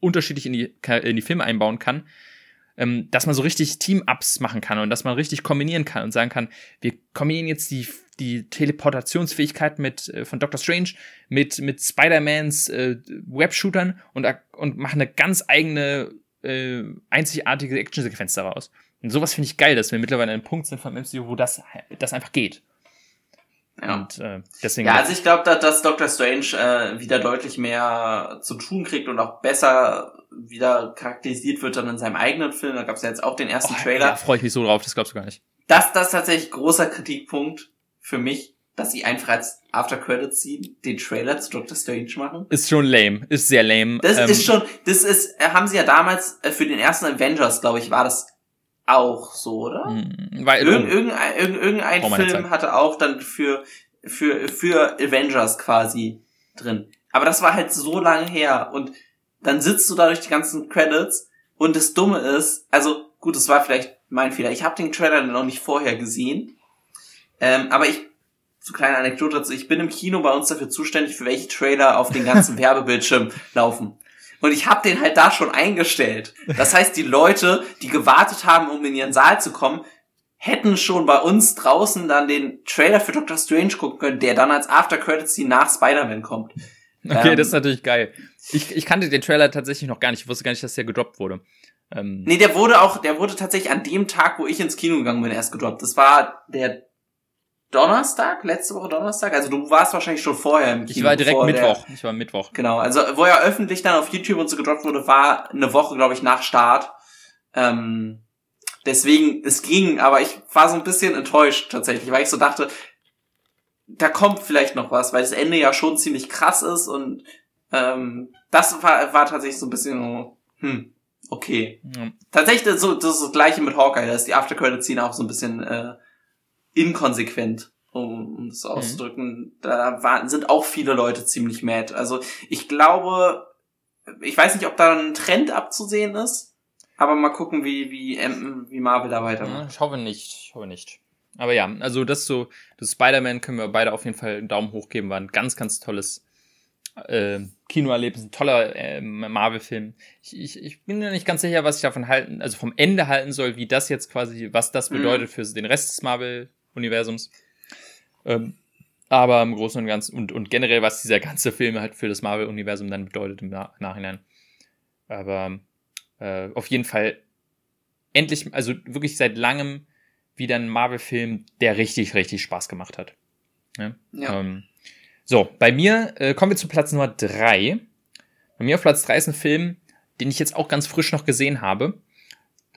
unterschiedlich in die, in die Filme einbauen kann ähm, dass man so richtig Team-Ups machen kann und dass man richtig kombinieren kann und sagen kann, wir kombinieren jetzt die, die Teleportationsfähigkeit mit, äh, von Doctor Strange mit, mit Spider-Mans äh, Webshootern und, und machen eine ganz eigene, äh, einzigartige Actionsequenz daraus. Und sowas finde ich geil, dass wir mittlerweile an einem Punkt sind vom MCU, wo das, das einfach geht. Ja. Und, äh, deswegen ja, also ich glaube, dass, dass Doctor Strange äh, wieder deutlich mehr zu tun kriegt und auch besser wieder charakterisiert wird dann in seinem eigenen Film. Da gab es ja jetzt auch den ersten oh, Trailer. Da freue ich mich so drauf, das glaubst du gar nicht. Das, das ist tatsächlich großer Kritikpunkt für mich, dass sie einfach als After Credit ziehen, den Trailer zu Doctor Strange machen. Ist schon lame, ist sehr lame. Das ähm, ist schon, das ist, äh, haben sie ja damals äh, für den ersten Avengers, glaube ich, war das auch so, oder? Hm, weil, Irgend, irgendein irgendein Film hatte auch dann für, für, für Avengers quasi drin. Aber das war halt so lange her und dann sitzt du da durch die ganzen Credits und das Dumme ist, also gut, es war vielleicht mein Fehler. Ich habe den Trailer noch nicht vorher gesehen, ähm, aber ich so kleine Anekdote dazu. Ich bin im Kino bei uns dafür zuständig, für welche Trailer auf den ganzen Werbebildschirm laufen. Und ich habe den halt da schon eingestellt. Das heißt, die Leute, die gewartet haben, um in ihren Saal zu kommen, hätten schon bei uns draußen dann den Trailer für Doctor Strange gucken können, der dann als After Credits Scene nach Spider-Man kommt. Okay, ähm, das ist natürlich geil. Ich, ich kannte den Trailer tatsächlich noch gar nicht. Ich wusste gar nicht, dass der gedroppt wurde. Ähm, nee, der wurde auch, der wurde tatsächlich an dem Tag, wo ich ins Kino gegangen bin, erst gedroppt. Das war der Donnerstag, letzte Woche Donnerstag. Also du warst wahrscheinlich schon vorher im Kino. Ich war direkt Mittwoch. Der, ich war Mittwoch. Genau. Also wo er öffentlich dann auf YouTube und so gedroppt wurde, war eine Woche, glaube ich, nach Start. Ähm, deswegen, es ging, aber ich war so ein bisschen enttäuscht tatsächlich, weil ich so dachte, da kommt vielleicht noch was, weil das Ende ja schon ziemlich krass ist und ähm, das war, war tatsächlich so ein bisschen, hm, okay. Ja. Tatsächlich, das ist, so, das ist das gleiche mit Hawkeye, da ist die After-Credit-Scene auch so ein bisschen äh, inkonsequent, um, um das mhm. auszudrücken. Da waren, sind auch viele Leute ziemlich mad. Also ich glaube, ich weiß nicht, ob da ein Trend abzusehen ist, aber mal gucken, wie, wie, wie Marvel da weitermacht. Ja, ich hoffe nicht, ich hoffe nicht. Aber ja, also das so, das Spider-Man können wir beide auf jeden Fall einen Daumen hoch geben, war ein ganz, ganz tolles äh, Kinoerlebnis, ein toller äh, Marvel-Film. Ich, ich, ich bin mir nicht ganz sicher, was ich davon halten, also vom Ende halten soll, wie das jetzt quasi, was das mhm. bedeutet mhm. für den Rest des Marvel-Universums. Ähm, aber im Großen und Ganzen und, und generell, was dieser ganze Film halt für das Marvel-Universum dann bedeutet im Na Nachhinein. Aber äh, auf jeden Fall endlich, also wirklich seit langem wieder ein Marvel-Film, der richtig, richtig Spaß gemacht hat. Ja. ja. Ähm, so, bei mir äh, kommen wir zu Platz Nummer drei. Bei mir auf Platz drei ist ein Film, den ich jetzt auch ganz frisch noch gesehen habe.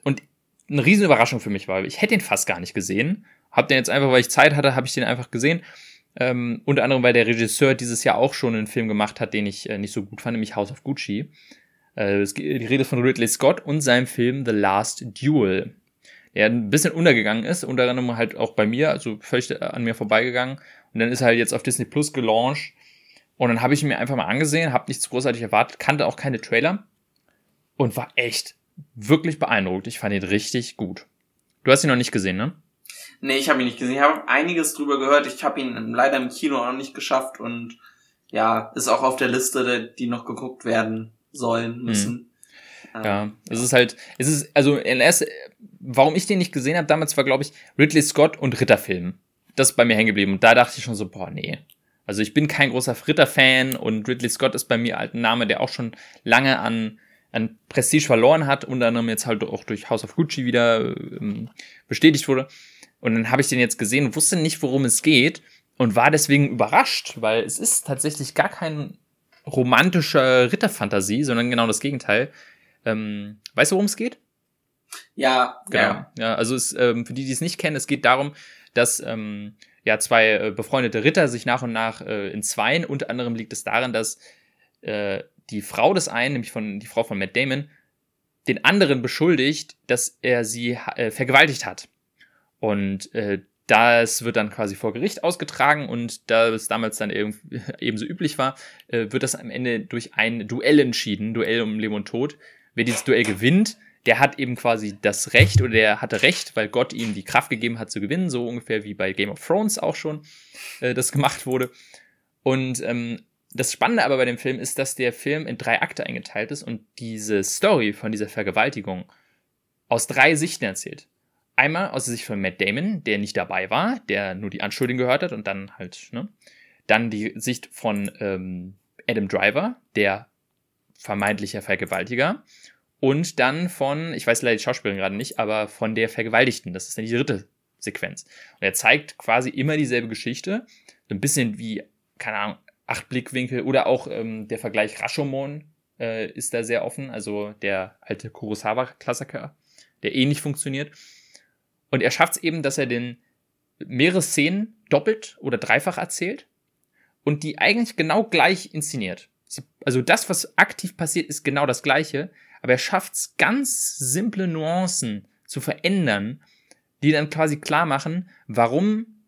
Und eine riesen Überraschung für mich war. Ich hätte ihn fast gar nicht gesehen. Hab den jetzt einfach, weil ich Zeit hatte, habe ich den einfach gesehen. Ähm, unter anderem, weil der Regisseur dieses Jahr auch schon einen Film gemacht hat, den ich äh, nicht so gut fand, nämlich House of Gucci. Äh, die Rede von Ridley Scott und seinem Film The Last Duel. Der ein bisschen untergegangen ist, unter anderem halt auch bei mir, also völlig an mir vorbeigegangen. Und dann ist er halt jetzt auf Disney Plus gelauncht. Und dann habe ich ihn mir einfach mal angesehen, habe nichts großartig erwartet, kannte auch keine Trailer und war echt wirklich beeindruckt. Ich fand ihn richtig gut. Du hast ihn noch nicht gesehen, ne? Nee, ich habe ihn nicht gesehen. Ich habe einiges drüber gehört. Ich habe ihn leider im Kino noch nicht geschafft und ja, ist auch auf der Liste, die noch geguckt werden sollen müssen. Hm. Ja, es ist halt, es ist, also in warum ich den nicht gesehen habe damals war, glaube ich, Ridley Scott und Ritterfilm das ist bei mir hängen geblieben. Und da dachte ich schon so, boah, nee. Also ich bin kein großer Fritter-Fan und Ridley Scott ist bei mir halt ein Name, der auch schon lange an, an Prestige verloren hat, unter anderem jetzt halt auch durch House of Gucci wieder ähm, bestätigt wurde. Und dann habe ich den jetzt gesehen, wusste nicht, worum es geht und war deswegen überrascht, weil es ist tatsächlich gar kein romantischer Ritterfantasie, sondern genau das Gegenteil. Ähm, weißt du, worum es geht? Ja, genau. Ja, ja also es, ähm, für die, die es nicht kennen, es geht darum, dass ähm, ja zwei äh, befreundete Ritter sich nach und nach äh, entzweien. Unter anderem liegt es daran, dass äh, die Frau des einen, nämlich von die Frau von Matt Damon, den anderen beschuldigt, dass er sie äh, vergewaltigt hat. Und äh, das wird dann quasi vor Gericht ausgetragen und da es damals dann eben, ebenso üblich war, äh, wird das am Ende durch ein Duell entschieden, Duell um Leben und Tod. Wer dieses Duell gewinnt, der hat eben quasi das Recht oder der hatte Recht, weil Gott ihm die Kraft gegeben hat zu gewinnen, so ungefähr wie bei Game of Thrones auch schon äh, das gemacht wurde. Und ähm, das Spannende aber bei dem Film ist, dass der Film in drei Akte eingeteilt ist und diese Story von dieser Vergewaltigung aus drei Sichten erzählt. Einmal aus der Sicht von Matt Damon, der nicht dabei war, der nur die Anschuldigung gehört hat und dann halt, ne? Dann die Sicht von ähm, Adam Driver, der vermeintlicher Vergewaltiger und dann von, ich weiß leider die Schauspielerin gerade nicht, aber von der Vergewaltigten. Das ist dann die dritte Sequenz. Und er zeigt quasi immer dieselbe Geschichte. So ein bisschen wie, keine Ahnung, acht Blickwinkel oder auch ähm, der Vergleich Rashomon äh, ist da sehr offen. Also der alte Kurosawa-Klassiker, der ähnlich funktioniert. Und er schafft es eben, dass er den mehrere Szenen doppelt oder dreifach erzählt und die eigentlich genau gleich inszeniert. Also das, was aktiv passiert, ist genau das gleiche, aber er schafft es ganz simple Nuancen zu verändern, die dann quasi klar machen, warum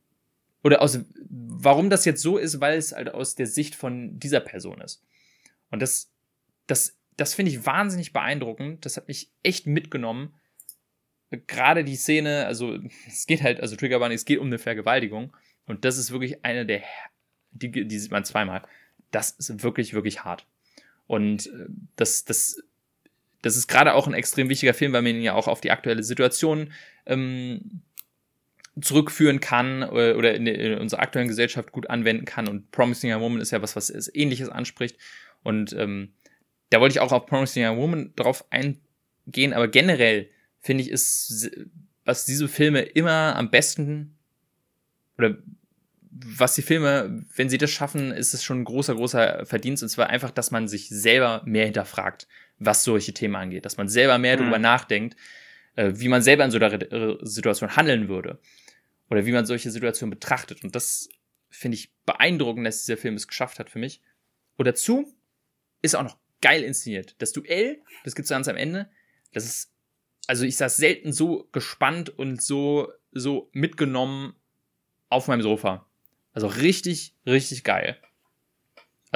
oder aus warum das jetzt so ist, weil es halt aus der Sicht von dieser Person ist. Und das das das finde ich wahnsinnig beeindruckend. Das hat mich echt mitgenommen. Gerade die Szene, also es geht halt, also Trigger Warning, es geht um eine Vergewaltigung und das ist wirklich eine der die, die sieht man zweimal. Das ist wirklich wirklich hart. Und äh, das das das ist gerade auch ein extrem wichtiger Film, weil man ihn ja auch auf die aktuelle Situation ähm, zurückführen kann äh, oder in, in unserer aktuellen Gesellschaft gut anwenden kann. Und Promising Young Woman ist ja was, was Ähnliches anspricht. Und ähm, da wollte ich auch auf Promising Young Woman drauf eingehen, aber generell finde ich, ist, was diese Filme immer am besten oder was die Filme, wenn sie das schaffen, ist es schon ein großer, großer Verdienst. Und zwar einfach, dass man sich selber mehr hinterfragt, was solche Themen angeht. Dass man selber mehr mhm. darüber nachdenkt, äh, wie man selber in so einer Situation handeln würde. Oder wie man solche Situationen betrachtet. Und das finde ich beeindruckend, dass dieser Film es geschafft hat für mich. Und dazu ist auch noch geil inszeniert. Das Duell, das gibt's ganz am Ende, das ist, also ich saß selten so gespannt und so, so mitgenommen auf meinem Sofa. Also richtig, richtig geil.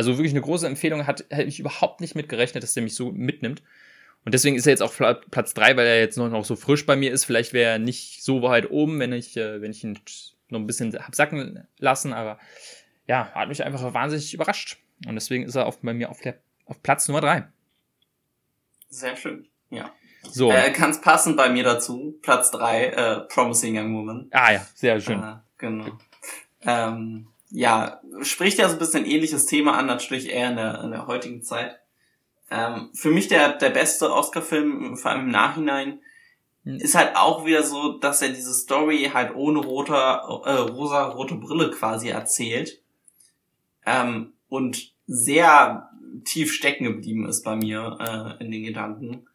Also wirklich eine große Empfehlung, hat, hätte ich überhaupt nicht mitgerechnet, dass der mich so mitnimmt. Und deswegen ist er jetzt auch Platz drei, weil er jetzt noch, noch so frisch bei mir ist. Vielleicht wäre er nicht so weit oben, wenn ich, äh, wenn ich ihn noch ein bisschen hab sacken lassen, aber ja, hat mich einfach wahnsinnig überrascht. Und deswegen ist er auf, bei mir auf, der, auf Platz Nummer drei. Sehr schön, ja. So. Äh, Kann es passen bei mir dazu. Platz drei, äh, Promising Young Woman. Ah ja, sehr schön. Äh, genau. Ähm, ja, spricht ja so ein bisschen ähnliches Thema an, natürlich eher in der, in der heutigen Zeit. Ähm, für mich der, der beste Oscar-Film, vor allem im Nachhinein, hm. ist halt auch wieder so, dass er diese Story halt ohne roter, äh, rosa rote Brille quasi erzählt. Ähm, und sehr tief stecken geblieben ist bei mir äh, in den Gedanken.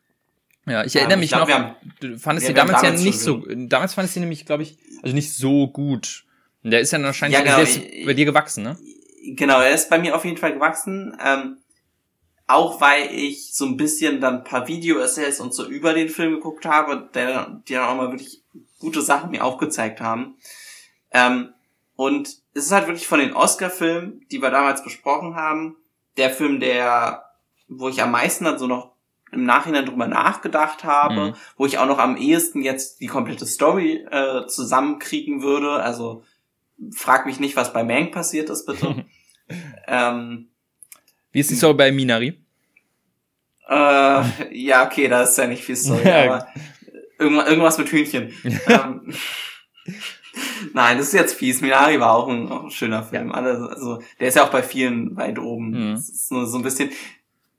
Ja, ich erinnere ähm, mich ich glaub, noch, haben, du fandest die damals, damals ja nicht so, damals fandest du nämlich, glaube ich, also nicht so gut. Der ist ja wahrscheinlich ja, genau, ist bei dir gewachsen, ne? Genau, er ist bei mir auf jeden Fall gewachsen. Ähm, auch weil ich so ein bisschen dann ein paar Video-Essays und so über den Film geguckt habe, der, die dann auch mal wirklich gute Sachen mir aufgezeigt haben. Ähm, und es ist halt wirklich von den Oscar-Filmen, die wir damals besprochen haben, der Film, der, wo ich am meisten dann so noch im Nachhinein drüber nachgedacht habe, mhm. wo ich auch noch am ehesten jetzt die komplette Story äh, zusammenkriegen würde. Also frag mich nicht, was bei Mank passiert ist, bitte. ähm, Wie ist die Story bei Minari? Äh, ja, okay, da ist ja nicht viel Story, aber irgendwas mit Hühnchen. ähm, Nein, das ist jetzt fies. Minari war auch ein, auch ein schöner Film. Ja. also, der ist ja auch bei vielen weit oben. Mhm. Das ist nur so ein bisschen,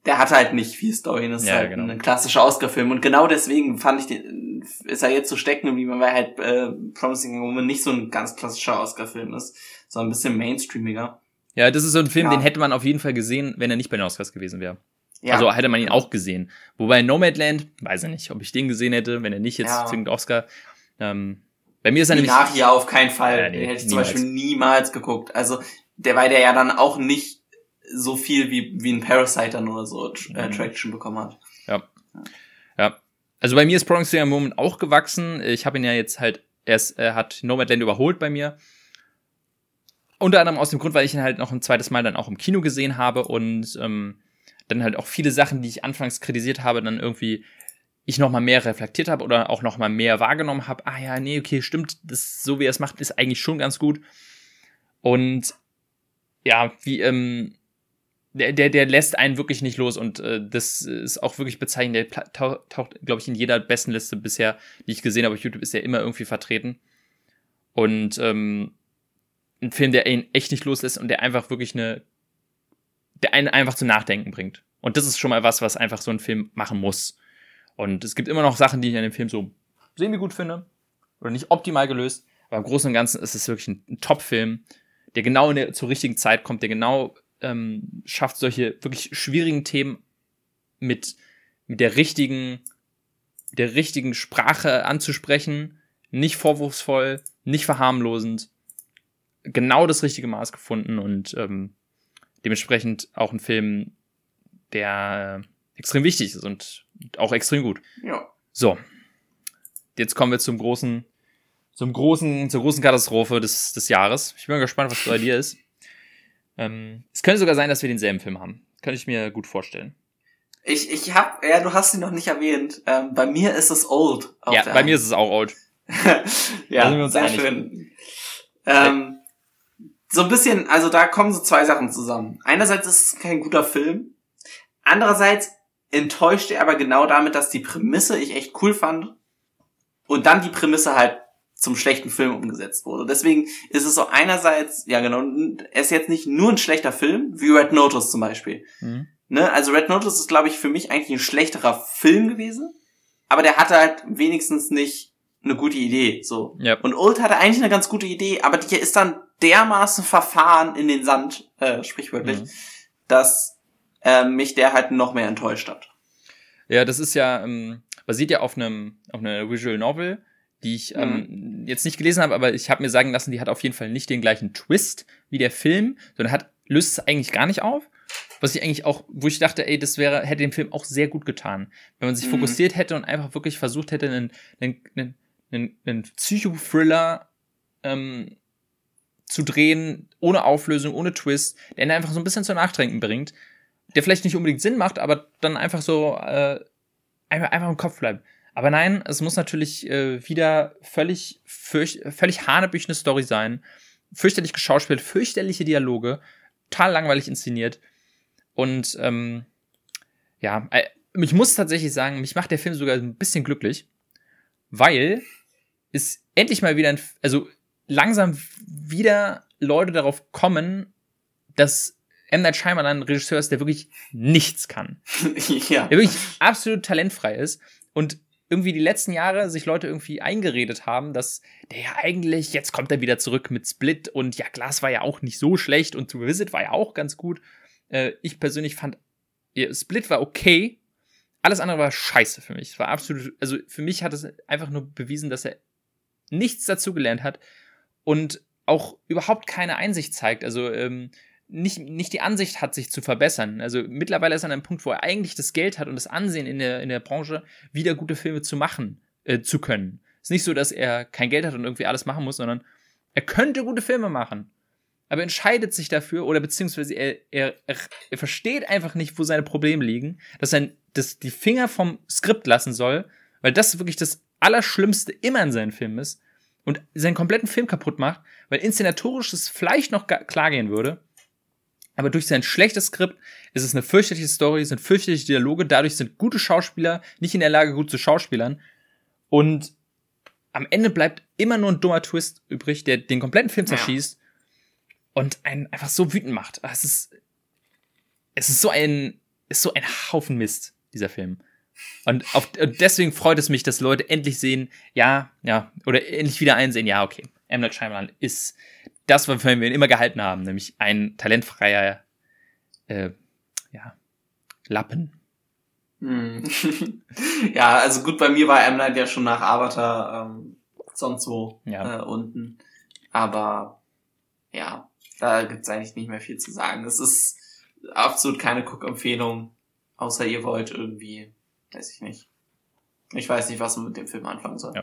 der hat halt nicht viel Story. Das ist ja, halt genau. ein klassischer Oscar-Film. Und genau deswegen fand ich den, ist er jetzt so stecken geblieben, weil halt äh, Promising Woman nicht so ein ganz klassischer Oscar-Film ist, sondern ein bisschen mainstreamiger. Ja, das ist so ein Film, ja. den hätte man auf jeden Fall gesehen, wenn er nicht bei den Oscars gewesen wäre. Ja. Also hätte man ihn auch gesehen. Wobei Nomadland, weiß ich nicht, ob ich den gesehen hätte, wenn er nicht jetzt ja. zwingend Oscar. Ähm, bei mir ist er nämlich. Nachher auf keinen Fall. Ja, nee, den hätte ich niemals. zum Beispiel niemals geguckt. Also, der, weil der ja dann auch nicht so viel wie, wie ein Parasite dann oder so äh, mhm. Traction bekommen hat. Ja. Ja. Also bei mir ist Promising Young Moment auch gewachsen. Ich habe ihn ja jetzt halt, er hat Nomadland überholt bei mir. Unter anderem aus dem Grund, weil ich ihn halt noch ein zweites Mal dann auch im Kino gesehen habe und ähm, dann halt auch viele Sachen, die ich anfangs kritisiert habe, dann irgendwie ich noch mal mehr reflektiert habe oder auch noch mal mehr wahrgenommen habe. Ah ja, nee, okay, stimmt, das so wie er es macht, ist eigentlich schon ganz gut. Und ja, wie ähm, der, der, der lässt einen wirklich nicht los und äh, das ist auch wirklich bezeichnend. Der taucht, taucht glaube ich, in jeder besten Liste bisher, die ich gesehen habe auf YouTube, ist er immer irgendwie vertreten. Und ähm, ein Film, der ihn echt nicht loslässt und der einfach wirklich eine, der einen einfach zu nachdenken bringt. Und das ist schon mal was, was einfach so ein Film machen muss. Und es gibt immer noch Sachen, die ich an dem Film so semi gut finde oder nicht optimal gelöst. Aber im Großen und Ganzen ist es wirklich ein, ein Top-Film, der genau der, zur richtigen Zeit kommt, der genau ähm, schafft, solche wirklich schwierigen Themen mit, mit der richtigen, der richtigen Sprache anzusprechen, nicht vorwurfsvoll, nicht verharmlosend, genau das richtige Maß gefunden und ähm, dementsprechend auch ein Film, der extrem wichtig ist und auch extrem gut. Ja. So. Jetzt kommen wir zum großen, zum großen, zur großen Katastrophe des, des Jahres. Ich bin mal gespannt, was bei dir ist. Ähm, es könnte sogar sein, dass wir denselben Film haben. Könnte ich mir gut vorstellen. Ich, ich hab, ja, du hast ihn noch nicht erwähnt. Ähm, bei mir ist es Old. Ja, bei mir ist es auch Old. ja, sehr einig. schön. Ähm, so ein bisschen, also da kommen so zwei Sachen zusammen. Einerseits ist es kein guter Film. Andererseits enttäuscht er aber genau damit, dass die Prämisse ich echt cool fand. Und dann die Prämisse halt zum schlechten Film umgesetzt wurde. Deswegen ist es so einerseits, ja genau, er ist jetzt nicht nur ein schlechter Film, wie Red Notice zum Beispiel. Mhm. Ne? Also Red Notice ist, glaube ich, für mich eigentlich ein schlechterer Film gewesen, aber der hatte halt wenigstens nicht eine gute Idee. So. Yep. Und Old hatte eigentlich eine ganz gute Idee, aber die ist dann dermaßen verfahren in den Sand, äh, sprichwörtlich, mhm. dass äh, mich der halt noch mehr enttäuscht hat. Ja, das ist ja, ähm, basiert ja auf einem, auf einer Visual Novel, die ich ähm, mhm. jetzt nicht gelesen habe, aber ich habe mir sagen lassen, die hat auf jeden Fall nicht den gleichen Twist wie der Film, sondern hat, löst es eigentlich gar nicht auf. Was ich eigentlich auch, wo ich dachte, ey, das wäre, hätte dem Film auch sehr gut getan. Wenn man sich mhm. fokussiert hätte und einfach wirklich versucht hätte, einen, einen, einen, einen, Psychothriller ähm, zu drehen, ohne Auflösung, ohne Twist, der ihn einfach so ein bisschen zu Nachdenken bringt, der vielleicht nicht unbedingt Sinn macht, aber dann einfach so äh, einfach, einfach im Kopf bleibt. Aber nein, es muss natürlich äh, wieder völlig, fürch völlig hanebüchene Story sein. Fürchterlich geschauspielt, fürchterliche Dialoge, total langweilig inszeniert. Und ähm, ja, äh, ich muss tatsächlich sagen, mich macht der Film sogar ein bisschen glücklich, weil es endlich mal wieder, ein, also langsam wieder Leute darauf kommen, dass M. Night Shyamalan ein Regisseur ist, der wirklich nichts kann. ja. Der wirklich absolut talentfrei ist und irgendwie die letzten Jahre sich Leute irgendwie eingeredet haben, dass der ja eigentlich, jetzt kommt er wieder zurück mit Split und ja, Glas war ja auch nicht so schlecht und To Visit war ja auch ganz gut. Äh, ich persönlich fand, Split war okay, alles andere war scheiße für mich. Es war absolut, also für mich hat es einfach nur bewiesen, dass er nichts dazugelernt hat und auch überhaupt keine Einsicht zeigt. Also ähm, nicht, nicht die Ansicht hat, sich zu verbessern. Also mittlerweile ist er an einem Punkt, wo er eigentlich das Geld hat und das Ansehen in der, in der Branche, wieder gute Filme zu machen, äh, zu können. Es ist nicht so, dass er kein Geld hat und irgendwie alles machen muss, sondern er könnte gute Filme machen. Aber entscheidet sich dafür, oder beziehungsweise er, er, er, er versteht einfach nicht, wo seine Probleme liegen, dass er das, die Finger vom Skript lassen soll, weil das wirklich das Allerschlimmste immer in seinen Filmen ist und seinen kompletten Film kaputt macht, weil inszenatorisch es vielleicht noch klar gehen würde, aber durch sein schlechtes Skript ist es eine fürchterliche Story, sind fürchterliche Dialoge, dadurch sind gute Schauspieler nicht in der Lage, gut zu schauspielern. Und am Ende bleibt immer nur ein dummer Twist übrig, der den kompletten Film zerschießt ja. und einen einfach so wütend macht. Es ist, es ist so ein, ist so ein Haufen Mist, dieser Film. Und, auf, und deswegen freut es mich, dass Leute endlich sehen, ja, ja, oder endlich wieder einsehen, ja, okay, M. Night Shyamalan ist das, wofür wir ihn immer gehalten haben, nämlich ein talentfreier äh, ja, Lappen. Hm. ja, also gut, bei mir war M. Night ja schon nach Avatar ähm, sonst wo ja. äh, unten. Aber ja, da gibt's eigentlich nicht mehr viel zu sagen. Es ist absolut keine Cook-Empfehlung, außer ihr wollt irgendwie, weiß ich nicht. Ich weiß nicht, was man mit dem Film anfangen soll. Ja.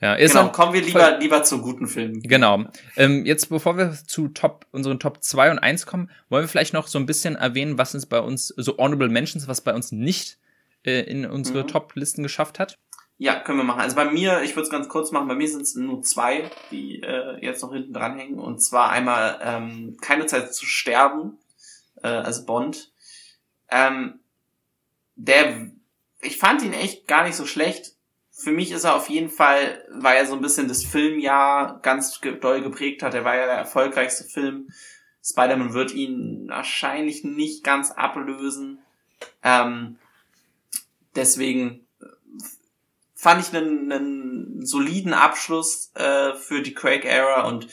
Ja, ist genau, kommen wir lieber, lieber zu guten Filmen. Genau. Ähm, jetzt, bevor wir zu Top, unseren Top 2 und 1 kommen, wollen wir vielleicht noch so ein bisschen erwähnen, was uns bei uns, so Honorable Mentions, was bei uns nicht äh, in unsere mhm. Top-Listen geschafft hat. Ja, können wir machen. Also bei mir, ich würde es ganz kurz machen, bei mir sind es nur zwei, die äh, jetzt noch hinten dranhängen. Und zwar einmal ähm, Keine Zeit zu sterben, äh, also Bond. Ähm, der, ich fand ihn echt gar nicht so schlecht für mich ist er auf jeden Fall, weil er so ein bisschen das Filmjahr ganz doll geprägt hat. Er war ja der erfolgreichste Film. Spider-Man wird ihn wahrscheinlich nicht ganz ablösen. Ähm, deswegen äh, fand ich einen, einen soliden Abschluss äh, für die Craig-Era und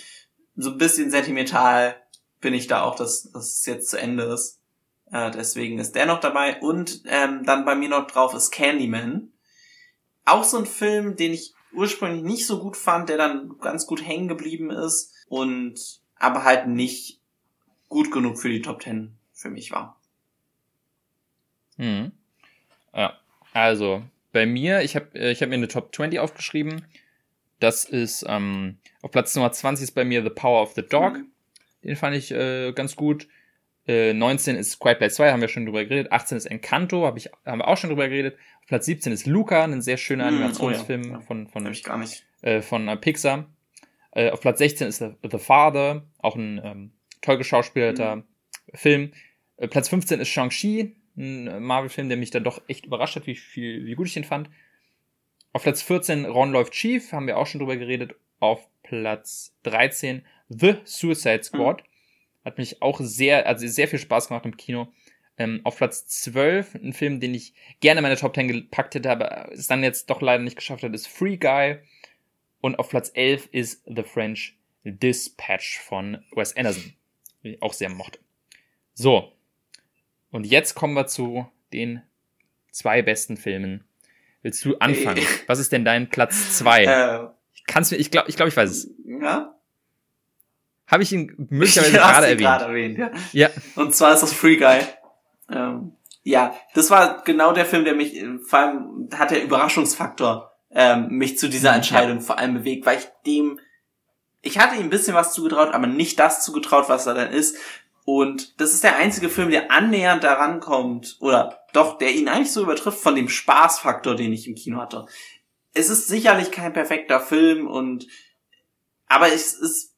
so ein bisschen sentimental bin ich da auch, dass, dass es jetzt zu Ende ist. Äh, deswegen ist der noch dabei. Und ähm, dann bei mir noch drauf ist Candyman auch so ein Film, den ich ursprünglich nicht so gut fand, der dann ganz gut hängen geblieben ist und aber halt nicht gut genug für die Top Ten für mich war. Hm. Ja, also bei mir, ich habe äh, ich hab mir eine Top 20 aufgeschrieben. Das ist ähm, auf Platz Nummer 20 ist bei mir The Power of the Dog. Mhm. Den fand ich äh, ganz gut. Äh, 19 ist Quiet Play 2, haben wir schon drüber geredet. 18 ist Encanto, hab ich, haben wir auch schon drüber geredet. Platz 17 ist Luca, ein sehr schöner Animationsfilm hm, oh ja. von, von. Äh, von äh, Pixar. Äh, auf Platz 16 ist The Father, auch ein ähm, toll geschauspielerter mhm. Film. Äh, Platz 15 ist Shang-Chi, ein Marvel-Film, der mich dann doch echt überrascht hat, wie, viel, wie gut ich den fand. Auf Platz 14 Ron läuft schief, haben wir auch schon drüber geredet. Auf Platz 13 The Suicide Squad. Mhm. Hat mich auch sehr, also sehr viel Spaß gemacht im Kino. Ähm, auf Platz 12, ein Film, den ich gerne in meine Top 10 gepackt hätte, aber es dann jetzt doch leider nicht geschafft hat, ist Free Guy. Und auf Platz 11 ist The French Dispatch von Wes Anderson, den ich auch sehr mochte. So. Und jetzt kommen wir zu den zwei besten Filmen. Willst du anfangen? Hey. Was ist denn dein Platz 2? Äh, Kannst du, ich glaube, ich, glaub, ich weiß es. Ja? Habe ich ihn möglicherweise ja, gerade erwähnt. erwähnt ja. ja. Und zwar ist das Free Guy. Ähm, ja, das war genau der Film, der mich, vor allem hat der Überraschungsfaktor ähm, mich zu dieser Entscheidung ja. vor allem bewegt, weil ich dem, ich hatte ihm ein bisschen was zugetraut, aber nicht das zugetraut, was er dann ist. Und das ist der einzige Film, der annähernd daran kommt, oder doch, der ihn eigentlich so übertrifft von dem Spaßfaktor, den ich im Kino hatte. Es ist sicherlich kein perfekter Film und, aber es ist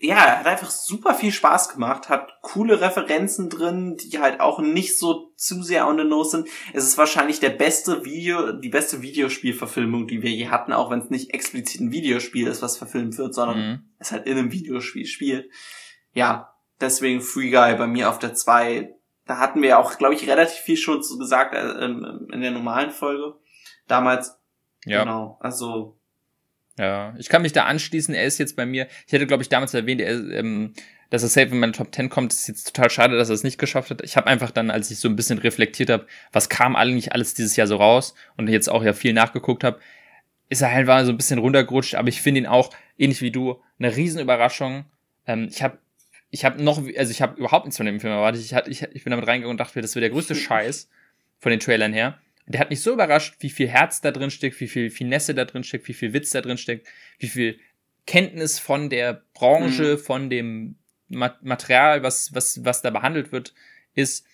ja, hat einfach super viel Spaß gemacht, hat coole Referenzen drin, die halt auch nicht so zu sehr on the nose sind. Es ist wahrscheinlich der beste Video, die beste Videospielverfilmung, die wir je hatten, auch wenn es nicht explizit ein Videospiel ist, was verfilmt wird, sondern mhm. es halt in einem Videospiel spielt. Ja, deswegen Free Guy bei mir auf der 2. Da hatten wir auch, glaube ich, relativ viel schon gesagt äh, in der normalen Folge damals. Ja. Genau, also ja, ich kann mich da anschließen. Er ist jetzt bei mir. Ich hätte, glaube ich, damals erwähnt, er, ähm, dass er safe in meine Top 10 kommt. Das ist jetzt total schade, dass er es nicht geschafft hat. Ich habe einfach dann, als ich so ein bisschen reflektiert habe, was kam eigentlich alles dieses Jahr so raus und jetzt auch ja viel nachgeguckt habe, ist er halt war so ein bisschen runtergerutscht. Aber ich finde ihn auch, ähnlich wie du, eine Riesenüberraschung. Ähm, ich habe ich habe noch, also ich habe überhaupt nichts von dem Film erwartet. Ich, hatte, ich, ich bin damit reingegangen und dachte, das wird der größte Scheiß von den Trailern her der hat mich so überrascht, wie viel Herz da drin steckt, wie viel Finesse da drin steckt, wie viel Witz da drin steckt, wie viel Kenntnis von der Branche, mhm. von dem Material, was, was, was da behandelt wird, ist.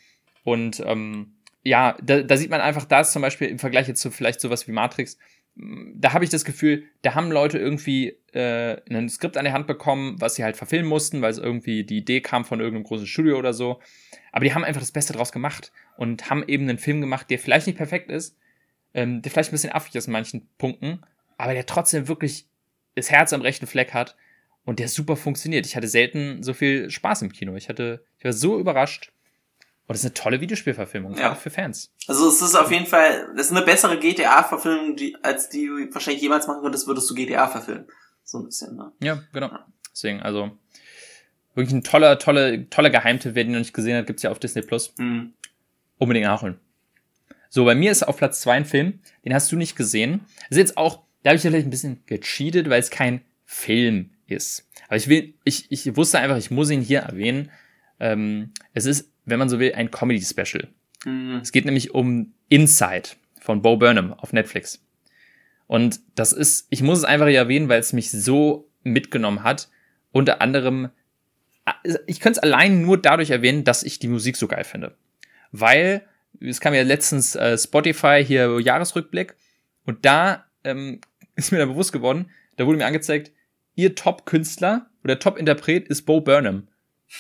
Und ähm, ja, da, da sieht man einfach das zum Beispiel im Vergleich jetzt zu vielleicht sowas wie Matrix. Da habe ich das Gefühl, da haben Leute irgendwie äh, ein Skript an der Hand bekommen, was sie halt verfilmen mussten, weil es irgendwie die Idee kam von irgendeinem großen Studio oder so. Aber die haben einfach das Beste draus gemacht und haben eben einen Film gemacht, der vielleicht nicht perfekt ist, ähm, der vielleicht ein bisschen affig ist in manchen Punkten, aber der trotzdem wirklich das Herz am rechten Fleck hat und der super funktioniert. Ich hatte selten so viel Spaß im Kino. Ich hatte, ich war so überrascht. Und es ist eine tolle Videospielverfilmung, ja. für Fans. Also es ist auf jeden Fall, es ist eine bessere GTA-Verfilmung, die, als die du wahrscheinlich jemals machen könntest, würdest du GTA verfilmen. So ein bisschen, ne? Ja, genau. Deswegen, also wirklich ein toller, tolle, toller Geheimtipp. Wer den noch nicht gesehen hat, gibt's ja auf Disney Plus. Mhm. Unbedingt nachholen. So, bei mir ist auf Platz zwei ein Film, den hast du nicht gesehen. Das ist jetzt auch, da habe ich ja vielleicht ein bisschen gecheatet, weil es kein Film ist. Aber ich will, ich, ich wusste einfach, ich muss ihn hier erwähnen. Ähm, es ist, wenn man so will, ein Comedy-Special. Mhm. Es geht nämlich um Inside von Bo Burnham auf Netflix. Und das ist, ich muss es einfach hier erwähnen, weil es mich so mitgenommen hat. Unter anderem ich könnte es allein nur dadurch erwähnen, dass ich die Musik so geil finde. Weil, es kam ja letztens äh, Spotify hier Jahresrückblick und da ähm, ist mir dann bewusst geworden, da wurde mir angezeigt, ihr Top-Künstler oder Top-Interpret ist Bo Burnham.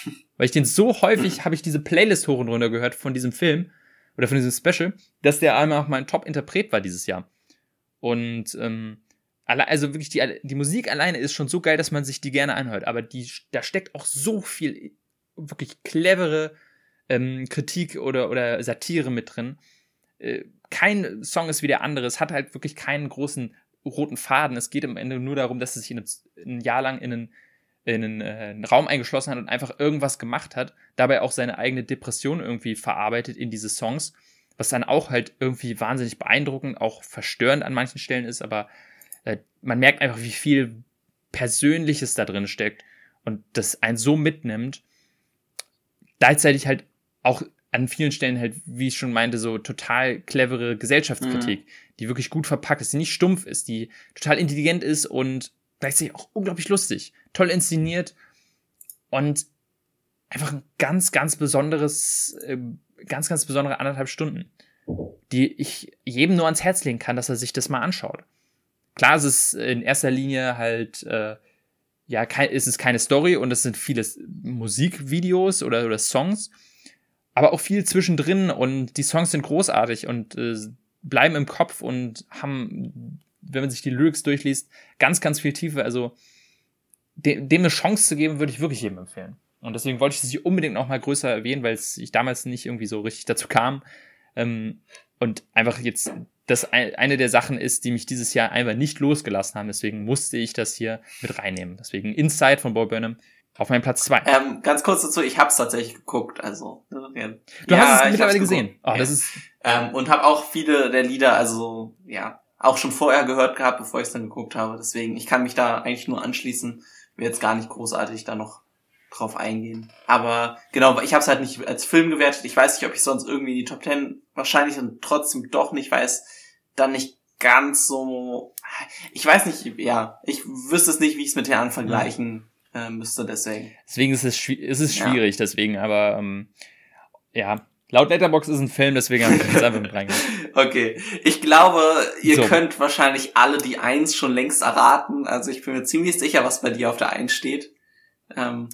Weil ich den so häufig, habe ich diese Playlist hoch und runter gehört von diesem Film oder von diesem Special, dass der einmal auch mein Top-Interpret war dieses Jahr. Und ähm, also wirklich die, die Musik alleine ist schon so geil, dass man sich die gerne anhört. Aber die, da steckt auch so viel wirklich clevere ähm, Kritik oder, oder Satire mit drin. Äh, kein Song ist wie der andere. Es hat halt wirklich keinen großen roten Faden. Es geht am Ende nur darum, dass es sich ein, ein Jahr lang in einen, in einen, äh, einen Raum eingeschlossen hat und einfach irgendwas gemacht hat. Dabei auch seine eigene Depression irgendwie verarbeitet in diese Songs. Was dann auch halt irgendwie wahnsinnig beeindruckend, auch verstörend an manchen Stellen ist, aber man merkt einfach, wie viel Persönliches da drin steckt und das einen so mitnimmt. Gleichzeitig halt auch an vielen Stellen halt, wie ich schon meinte, so total clevere Gesellschaftskritik, mhm. die wirklich gut verpackt ist, die nicht stumpf ist, die total intelligent ist und gleichzeitig auch unglaublich lustig, toll inszeniert und einfach ein ganz, ganz besonderes, äh, ganz, ganz besondere anderthalb Stunden, die ich jedem nur ans Herz legen kann, dass er sich das mal anschaut. Klar, es ist in erster Linie halt, äh, ja, kein, ist es keine Story und es sind viele Musikvideos oder, oder Songs, aber auch viel zwischendrin und die Songs sind großartig und äh, bleiben im Kopf und haben wenn man sich die Lyrics durchliest, ganz, ganz viel Tiefe. Also dem, dem eine Chance zu geben, würde ich wirklich jedem empfehlen. Und deswegen wollte ich das hier unbedingt noch mal größer erwähnen, weil ich damals nicht irgendwie so richtig dazu kam. Ähm, und einfach jetzt das eine der Sachen ist, die mich dieses Jahr einfach nicht losgelassen haben. Deswegen musste ich das hier mit reinnehmen. Deswegen Inside von Bob Burnham auf meinem Platz zwei. Ähm, ganz kurz dazu, ich habe es tatsächlich geguckt. Also ja. du ja, hast es mittlerweile gesehen. Oh, ja. das ist ähm, und habe auch viele der Lieder, also ja, auch schon vorher gehört gehabt, bevor ich es dann geguckt habe. Deswegen, ich kann mich da eigentlich nur anschließen. Will jetzt gar nicht großartig da noch drauf eingehen. Aber genau, ich habe es halt nicht als Film gewertet. Ich weiß nicht, ob ich sonst irgendwie die Top Ten wahrscheinlich dann trotzdem doch nicht weiß, dann nicht ganz so. Ich weiß nicht, ja, ich wüsste es nicht, wie ich es mit den anderen vergleichen äh, müsste, deswegen. Deswegen ist es, ist es schwierig, ja. deswegen, aber ähm, ja, Laut Letterbox ist ein Film, deswegen habe ich jetzt einfach mit reingegangen. Okay. Ich glaube, ihr so. könnt wahrscheinlich alle die Eins schon längst erraten. Also ich bin mir ziemlich sicher, was bei dir auf der Eins steht. Ähm,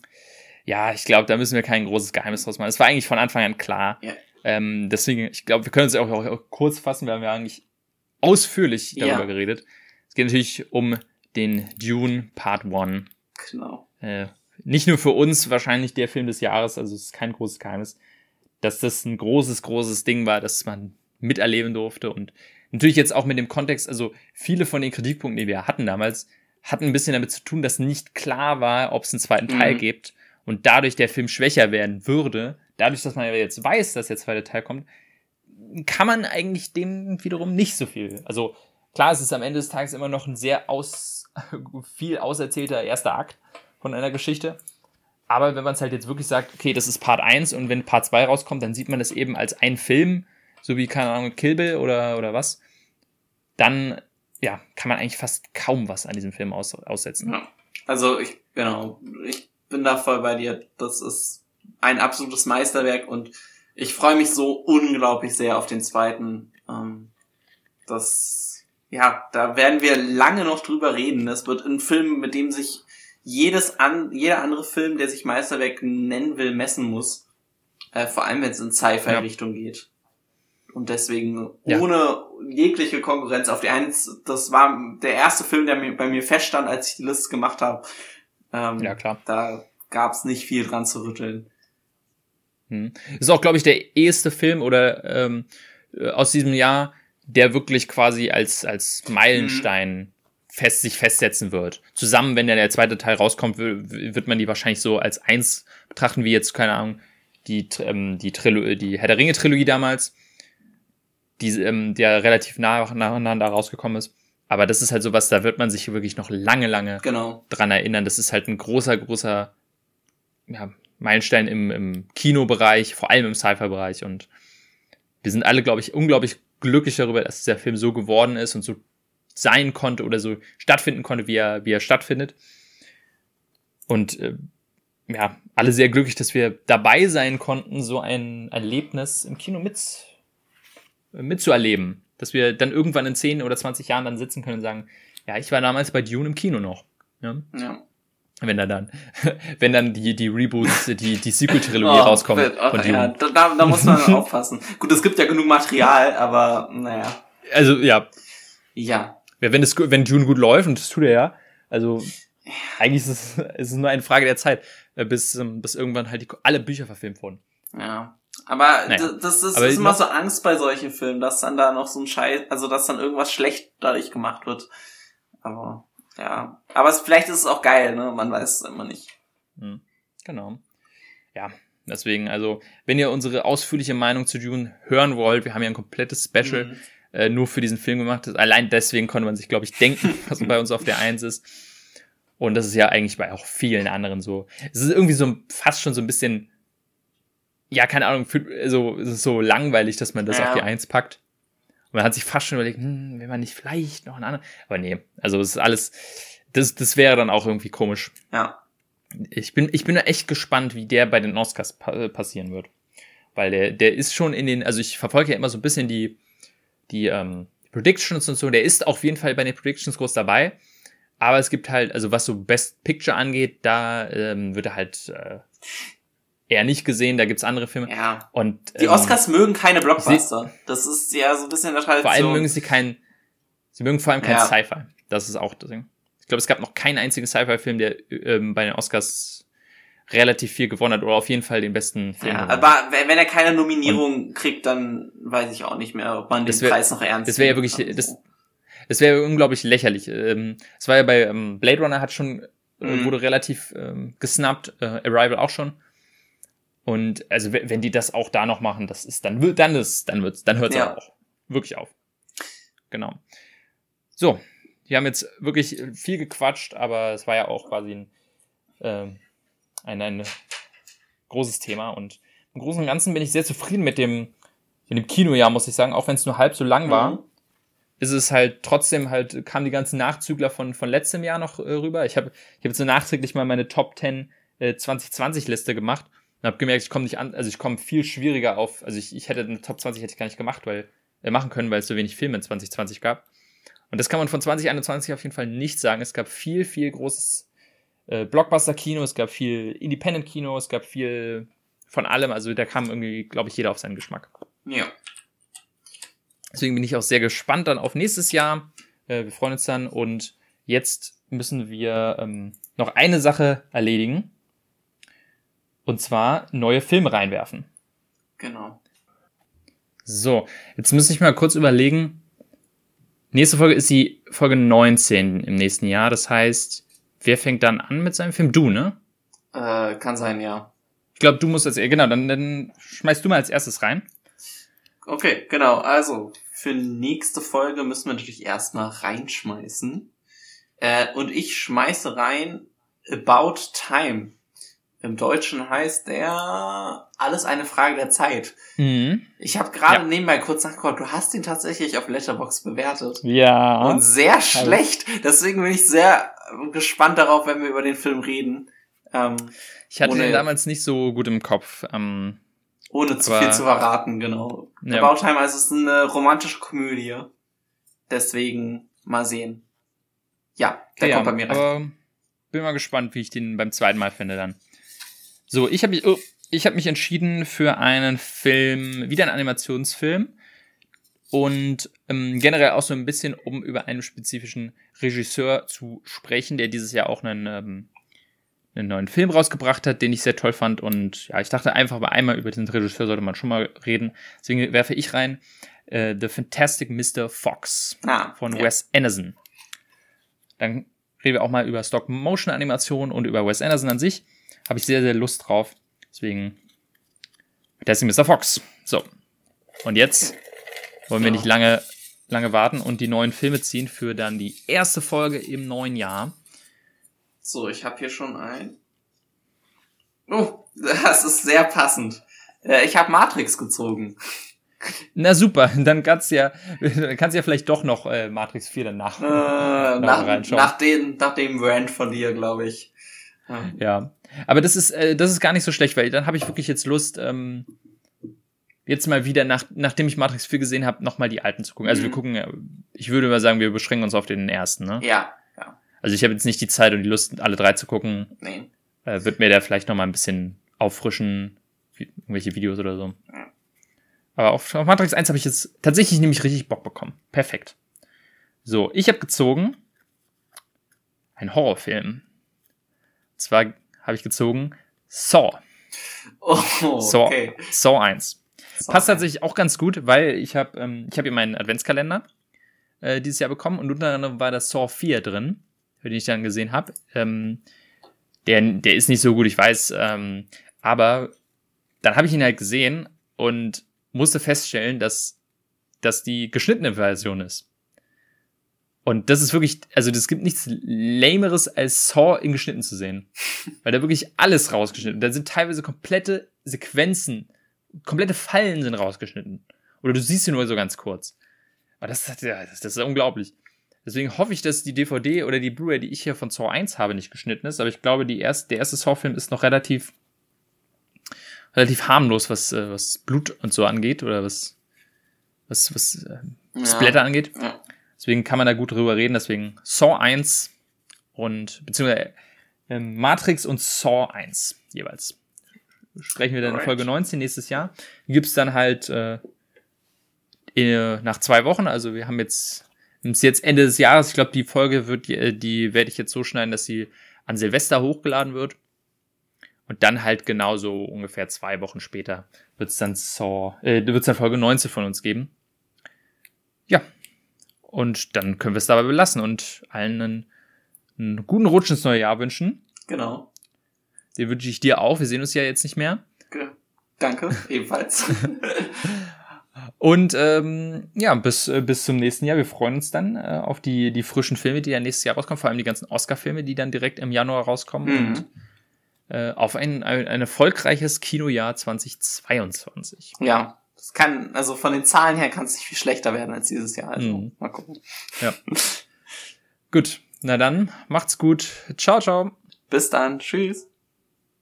ja, ich glaube, da müssen wir kein großes Geheimnis draus machen. Es war eigentlich von Anfang an klar. Ja. Ähm, deswegen, ich glaube, wir können uns auch, auch, auch, kurz fassen, wir haben ja eigentlich ausführlich darüber ja. geredet. Es geht natürlich um den Dune Part 1. Genau. Äh, nicht nur für uns wahrscheinlich der Film des Jahres, also es ist kein großes Geheimnis, dass das ein großes, großes Ding war, dass man miterleben durfte und natürlich jetzt auch mit dem Kontext, also viele von den Kritikpunkten, die wir hatten damals, hatten ein bisschen damit zu tun, dass nicht klar war, ob es einen zweiten Teil mhm. gibt und dadurch der Film schwächer werden würde, dadurch, dass man ja jetzt weiß, dass der zweite Teil kommt, kann man eigentlich dem wiederum nicht so viel. Also klar, es ist am Ende des Tages immer noch ein sehr aus, viel auserzählter erster Akt von einer Geschichte. Aber wenn man es halt jetzt wirklich sagt, okay, das ist Part 1 und wenn Part 2 rauskommt, dann sieht man das eben als ein Film, so wie, keine Ahnung, Kill Bill oder, oder was, dann, ja, kann man eigentlich fast kaum was an diesem Film aus, aussetzen. Also ich, genau, ich bin da voll bei dir. Das ist ein absolutes Meisterwerk und ich freue mich so unglaublich sehr auf den zweiten. Ähm, das, ja, da werden wir lange noch drüber reden. Das wird ein Film, mit dem sich jedes an, jeder andere Film, der sich Meisterwerk nennen will, messen muss. Äh, vor allem, wenn es in Sci-Fi-Richtung ja. geht. Und deswegen ja. ohne jegliche Konkurrenz auf die Eins, das war der erste Film, der mir, bei mir feststand, als ich die Liste gemacht habe. Ähm, ja, klar. Da gab's nicht viel dran zu rütteln. Hm. Ist auch, glaube ich, der erste Film oder ähm, aus diesem Jahr, der wirklich quasi als, als Meilenstein hm. fest, sich festsetzen wird. Zusammen, wenn dann der zweite Teil rauskommt, wird man die wahrscheinlich so als eins betrachten, wie jetzt, keine Ahnung, die, ähm, die, Trilo die Herr der Ringe-Trilogie damals, die, ähm, der relativ nah nacheinander rausgekommen ist. Aber das ist halt sowas, da wird man sich wirklich noch lange, lange genau. dran erinnern. Das ist halt ein großer, großer ja, Meilenstein im, im Kinobereich, vor allem im Sci-Fi-Bereich. Und wir sind alle, glaube ich, unglaublich glücklich darüber, dass dieser Film so geworden ist und so sein konnte oder so stattfinden konnte, wie er, wie er stattfindet. Und äh, ja, alle sehr glücklich, dass wir dabei sein konnten, so ein Erlebnis im Kino mit, mitzuerleben dass wir dann irgendwann in 10 oder 20 Jahren dann sitzen können und sagen, ja, ich war damals bei Dune im Kino noch. Ja. ja. Wenn da dann, wenn dann die, die Reboots, die, die Sequel-Trilogie oh, rauskommen. Oh, ja, da, da muss man aufpassen. Gut, es gibt ja genug Material, aber naja. Also, ja. Ja. ja wenn, es, wenn Dune gut läuft, und das tut er ja, also eigentlich ist es, ist es nur eine Frage der Zeit, äh, bis, ähm, bis irgendwann halt die, alle Bücher verfilmt wurden. Ja. Aber naja. das, das, ist immer so Angst bei solchen Filmen, dass dann da noch so ein Scheiß, also dass dann irgendwas schlecht dadurch gemacht wird. Aber ja, aber es, vielleicht ist es auch geil, ne? Man weiß es immer nicht. Hm. Genau. Ja, deswegen, also, wenn ihr unsere ausführliche Meinung zu Dune hören wollt, wir haben ja ein komplettes Special mhm. äh, nur für diesen Film gemacht. Allein deswegen konnte man sich, glaube ich, denken, was bei uns auf der Eins ist. Und das ist ja eigentlich bei auch vielen anderen so. Es ist irgendwie so fast schon so ein bisschen ja, keine Ahnung, so, es ist so langweilig, dass man das ja. auf die Eins packt. Und man hat sich fast schon überlegt, hm, wenn man nicht vielleicht noch einen anderen. Aber nee, also es ist alles, das, das wäre dann auch irgendwie komisch. Ja. Ich bin, ich bin echt gespannt, wie der bei den Oscars pa äh, passieren wird. Weil der, der ist schon in den, also ich verfolge ja immer so ein bisschen die, die, ähm, Predictions und so, der ist auf jeden Fall bei den Predictions groß dabei. Aber es gibt halt, also was so Best Picture angeht, da ähm, wird er halt äh, eher nicht gesehen, da gibt's andere Filme. Ja. Und, die ähm, Oscars mögen keine Blockbuster. das ist ja so ein bisschen der Tradition. Vor allem mögen sie keinen, Sie mögen vor allem kein ja. Sci-Fi. Das ist auch das Ding. Ich glaube, es gab noch keinen einzigen Sci-Fi-Film, der ähm, bei den Oscars relativ viel gewonnen hat oder auf jeden Fall den besten Film. Ja, aber wenn er keine Nominierung Und kriegt, dann weiß ich auch nicht mehr, ob man den wär, Preis noch ernst Das wäre ja wirklich, das, das wäre unglaublich lächerlich. Ähm, es war ja bei ähm, Blade Runner hat schon, äh, mhm. wurde relativ ähm, gesnappt, äh, Arrival auch schon. Und also wenn die das auch da noch machen, das ist dann dann ist dann wird's dann hört's ja. auch wirklich auf. Genau. So, wir haben jetzt wirklich viel gequatscht, aber es war ja auch quasi ein, äh, ein, ein großes Thema und im Großen und Ganzen bin ich sehr zufrieden mit dem mit dem Kinojahr, muss ich sagen, auch wenn es nur halb so lang war. Mhm ist es halt trotzdem halt, kamen die ganzen Nachzügler von, von letztem Jahr noch äh, rüber. Ich habe ich hab jetzt so nachträglich mal meine Top 10 äh, 2020 Liste gemacht und habe gemerkt, ich komme nicht an, also ich komme viel schwieriger auf, also ich, ich hätte eine Top 20 hätte ich gar nicht gemacht, weil, äh, machen können, weil es so wenig Filme in 2020 gab. Und das kann man von 2021 auf jeden Fall nicht sagen. Es gab viel, viel großes äh, Blockbuster-Kino, es gab viel Independent-Kino, es gab viel von allem. Also da kam irgendwie, glaube ich, jeder auf seinen Geschmack. Ja. Deswegen bin ich auch sehr gespannt dann auf nächstes Jahr. Äh, wir freuen uns dann und jetzt müssen wir ähm, noch eine Sache erledigen. Und zwar neue Filme reinwerfen. Genau. So, jetzt muss ich mal kurz überlegen. Nächste Folge ist die Folge 19 im nächsten Jahr. Das heißt, wer fängt dann an mit seinem Film? Du, ne? Äh, kann sein, ja. Ich glaube, du musst als, genau, dann, dann schmeißt du mal als erstes rein. Okay, genau. Also, für nächste Folge müssen wir natürlich erstmal reinschmeißen. Äh, und ich schmeiße rein About Time. Im Deutschen heißt der alles eine Frage der Zeit. Mhm. Ich habe gerade ja. nebenbei kurz nachgeguckt, du hast ihn tatsächlich auf Letterbox bewertet. Ja. Und sehr schlecht. Deswegen bin ich sehr gespannt darauf, wenn wir über den Film reden. Ähm, ich hatte ihn damals nicht so gut im Kopf. Ähm, ohne zu viel zu verraten, genau. Ja. About Time, also es ist eine romantische Komödie. Deswegen mal sehen. Ja, der ja, kommt bei mir rein. Aber bin mal gespannt, wie ich den beim zweiten Mal finde dann. So, ich habe mich, oh, ich hab mich entschieden für einen Film, wieder einen Animationsfilm. Und ähm, generell auch so ein bisschen, um über einen spezifischen Regisseur zu sprechen, der dieses Jahr auch einen ähm, einen neuen Film rausgebracht hat, den ich sehr toll fand. Und ja, ich dachte einfach bei einmal über den Regisseur sollte man schon mal reden. Deswegen werfe ich rein äh, The Fantastic Mr. Fox ah, von ja. Wes Anderson. Dann reden wir auch mal über Stop-Motion-Animation und über Wes Anderson an sich. Habe ich sehr, sehr Lust drauf. Deswegen Fantastic Mr. Fox. So. Und jetzt wollen wir nicht lange, lange warten und die neuen Filme ziehen für dann die erste Folge im neuen Jahr. So, ich habe hier schon ein. Oh, das ist sehr passend. Äh, ich habe Matrix gezogen. Na super, dann kannst du ja, kannst du ja vielleicht doch noch äh, Matrix 4 danach äh, nach, reinschauen. Nach, den, nach dem Rant von dir, glaube ich. Ja. ja. Aber das ist, äh, das ist gar nicht so schlecht, weil dann habe ich wirklich jetzt Lust, ähm, jetzt mal wieder, nach, nachdem ich Matrix 4 gesehen habe, nochmal die alten zu gucken. Also mhm. wir gucken, ich würde mal sagen, wir beschränken uns auf den ersten, ne? Ja, also ich habe jetzt nicht die Zeit und die Lust, alle drei zu gucken. Nee. Äh, wird mir da vielleicht noch mal ein bisschen auffrischen, wie, irgendwelche Videos oder so. Aber auf, auf Matrix 1 habe ich jetzt tatsächlich nämlich richtig Bock bekommen. Perfekt. So, ich habe gezogen ein Horrorfilm. Und zwar habe ich gezogen Saw. Oh, okay. Saw, Saw 1. Saw Passt tatsächlich auch ganz gut, weil ich habe ähm, ich hab hier meinen Adventskalender äh, dieses Jahr bekommen und unter anderem war das Saw 4 drin den ich dann gesehen habe. Ähm, der, der ist nicht so gut, ich weiß, ähm, aber dann habe ich ihn halt gesehen und musste feststellen, dass dass die geschnittene Version ist. Und das ist wirklich, also das gibt nichts Lameres als Saw in geschnitten zu sehen. Weil da wirklich alles rausgeschnitten. Da sind teilweise komplette Sequenzen, komplette Fallen sind rausgeschnitten. Oder du siehst sie nur so ganz kurz. Aber das, das, das ist unglaublich. Deswegen hoffe ich, dass die DVD oder die Blu-ray, die ich hier von Saw 1 habe, nicht geschnitten ist. Aber ich glaube, die erste, der erste Saw-Film ist noch relativ, relativ harmlos, was, äh, was Blut und so angeht oder was, was, was äh, ja. Splatter angeht. Ja. Deswegen kann man da gut drüber reden. Deswegen Saw 1 und beziehungsweise äh, Matrix und Saw 1 jeweils. Sprechen wir dann in Folge 19 nächstes Jahr. Gibt's dann halt äh, nach zwei Wochen, also wir haben jetzt ist jetzt Ende des Jahres. Ich glaube, die Folge wird, die, äh, die werde ich jetzt so schneiden, dass sie an Silvester hochgeladen wird. Und dann halt genauso ungefähr zwei Wochen später wird es dann Saw, äh, wird's dann Folge 19 von uns geben. Ja. Und dann können wir es dabei belassen und allen einen, einen guten Rutsch ins neue Jahr wünschen. Genau. Den wünsche ich dir auch. Wir sehen uns ja jetzt nicht mehr. Danke, ebenfalls. Und ähm, ja, bis, äh, bis zum nächsten Jahr. Wir freuen uns dann äh, auf die, die frischen Filme, die dann nächstes Jahr rauskommen, vor allem die ganzen Oscar-Filme, die dann direkt im Januar rauskommen. Mhm. Und äh, auf ein, ein, ein erfolgreiches Kinojahr 2022. Ja, das kann, also von den Zahlen her kann es nicht viel schlechter werden als dieses Jahr. Also mhm. mal gucken. Ja. gut, na dann, macht's gut. Ciao, ciao. Bis dann. Tschüss.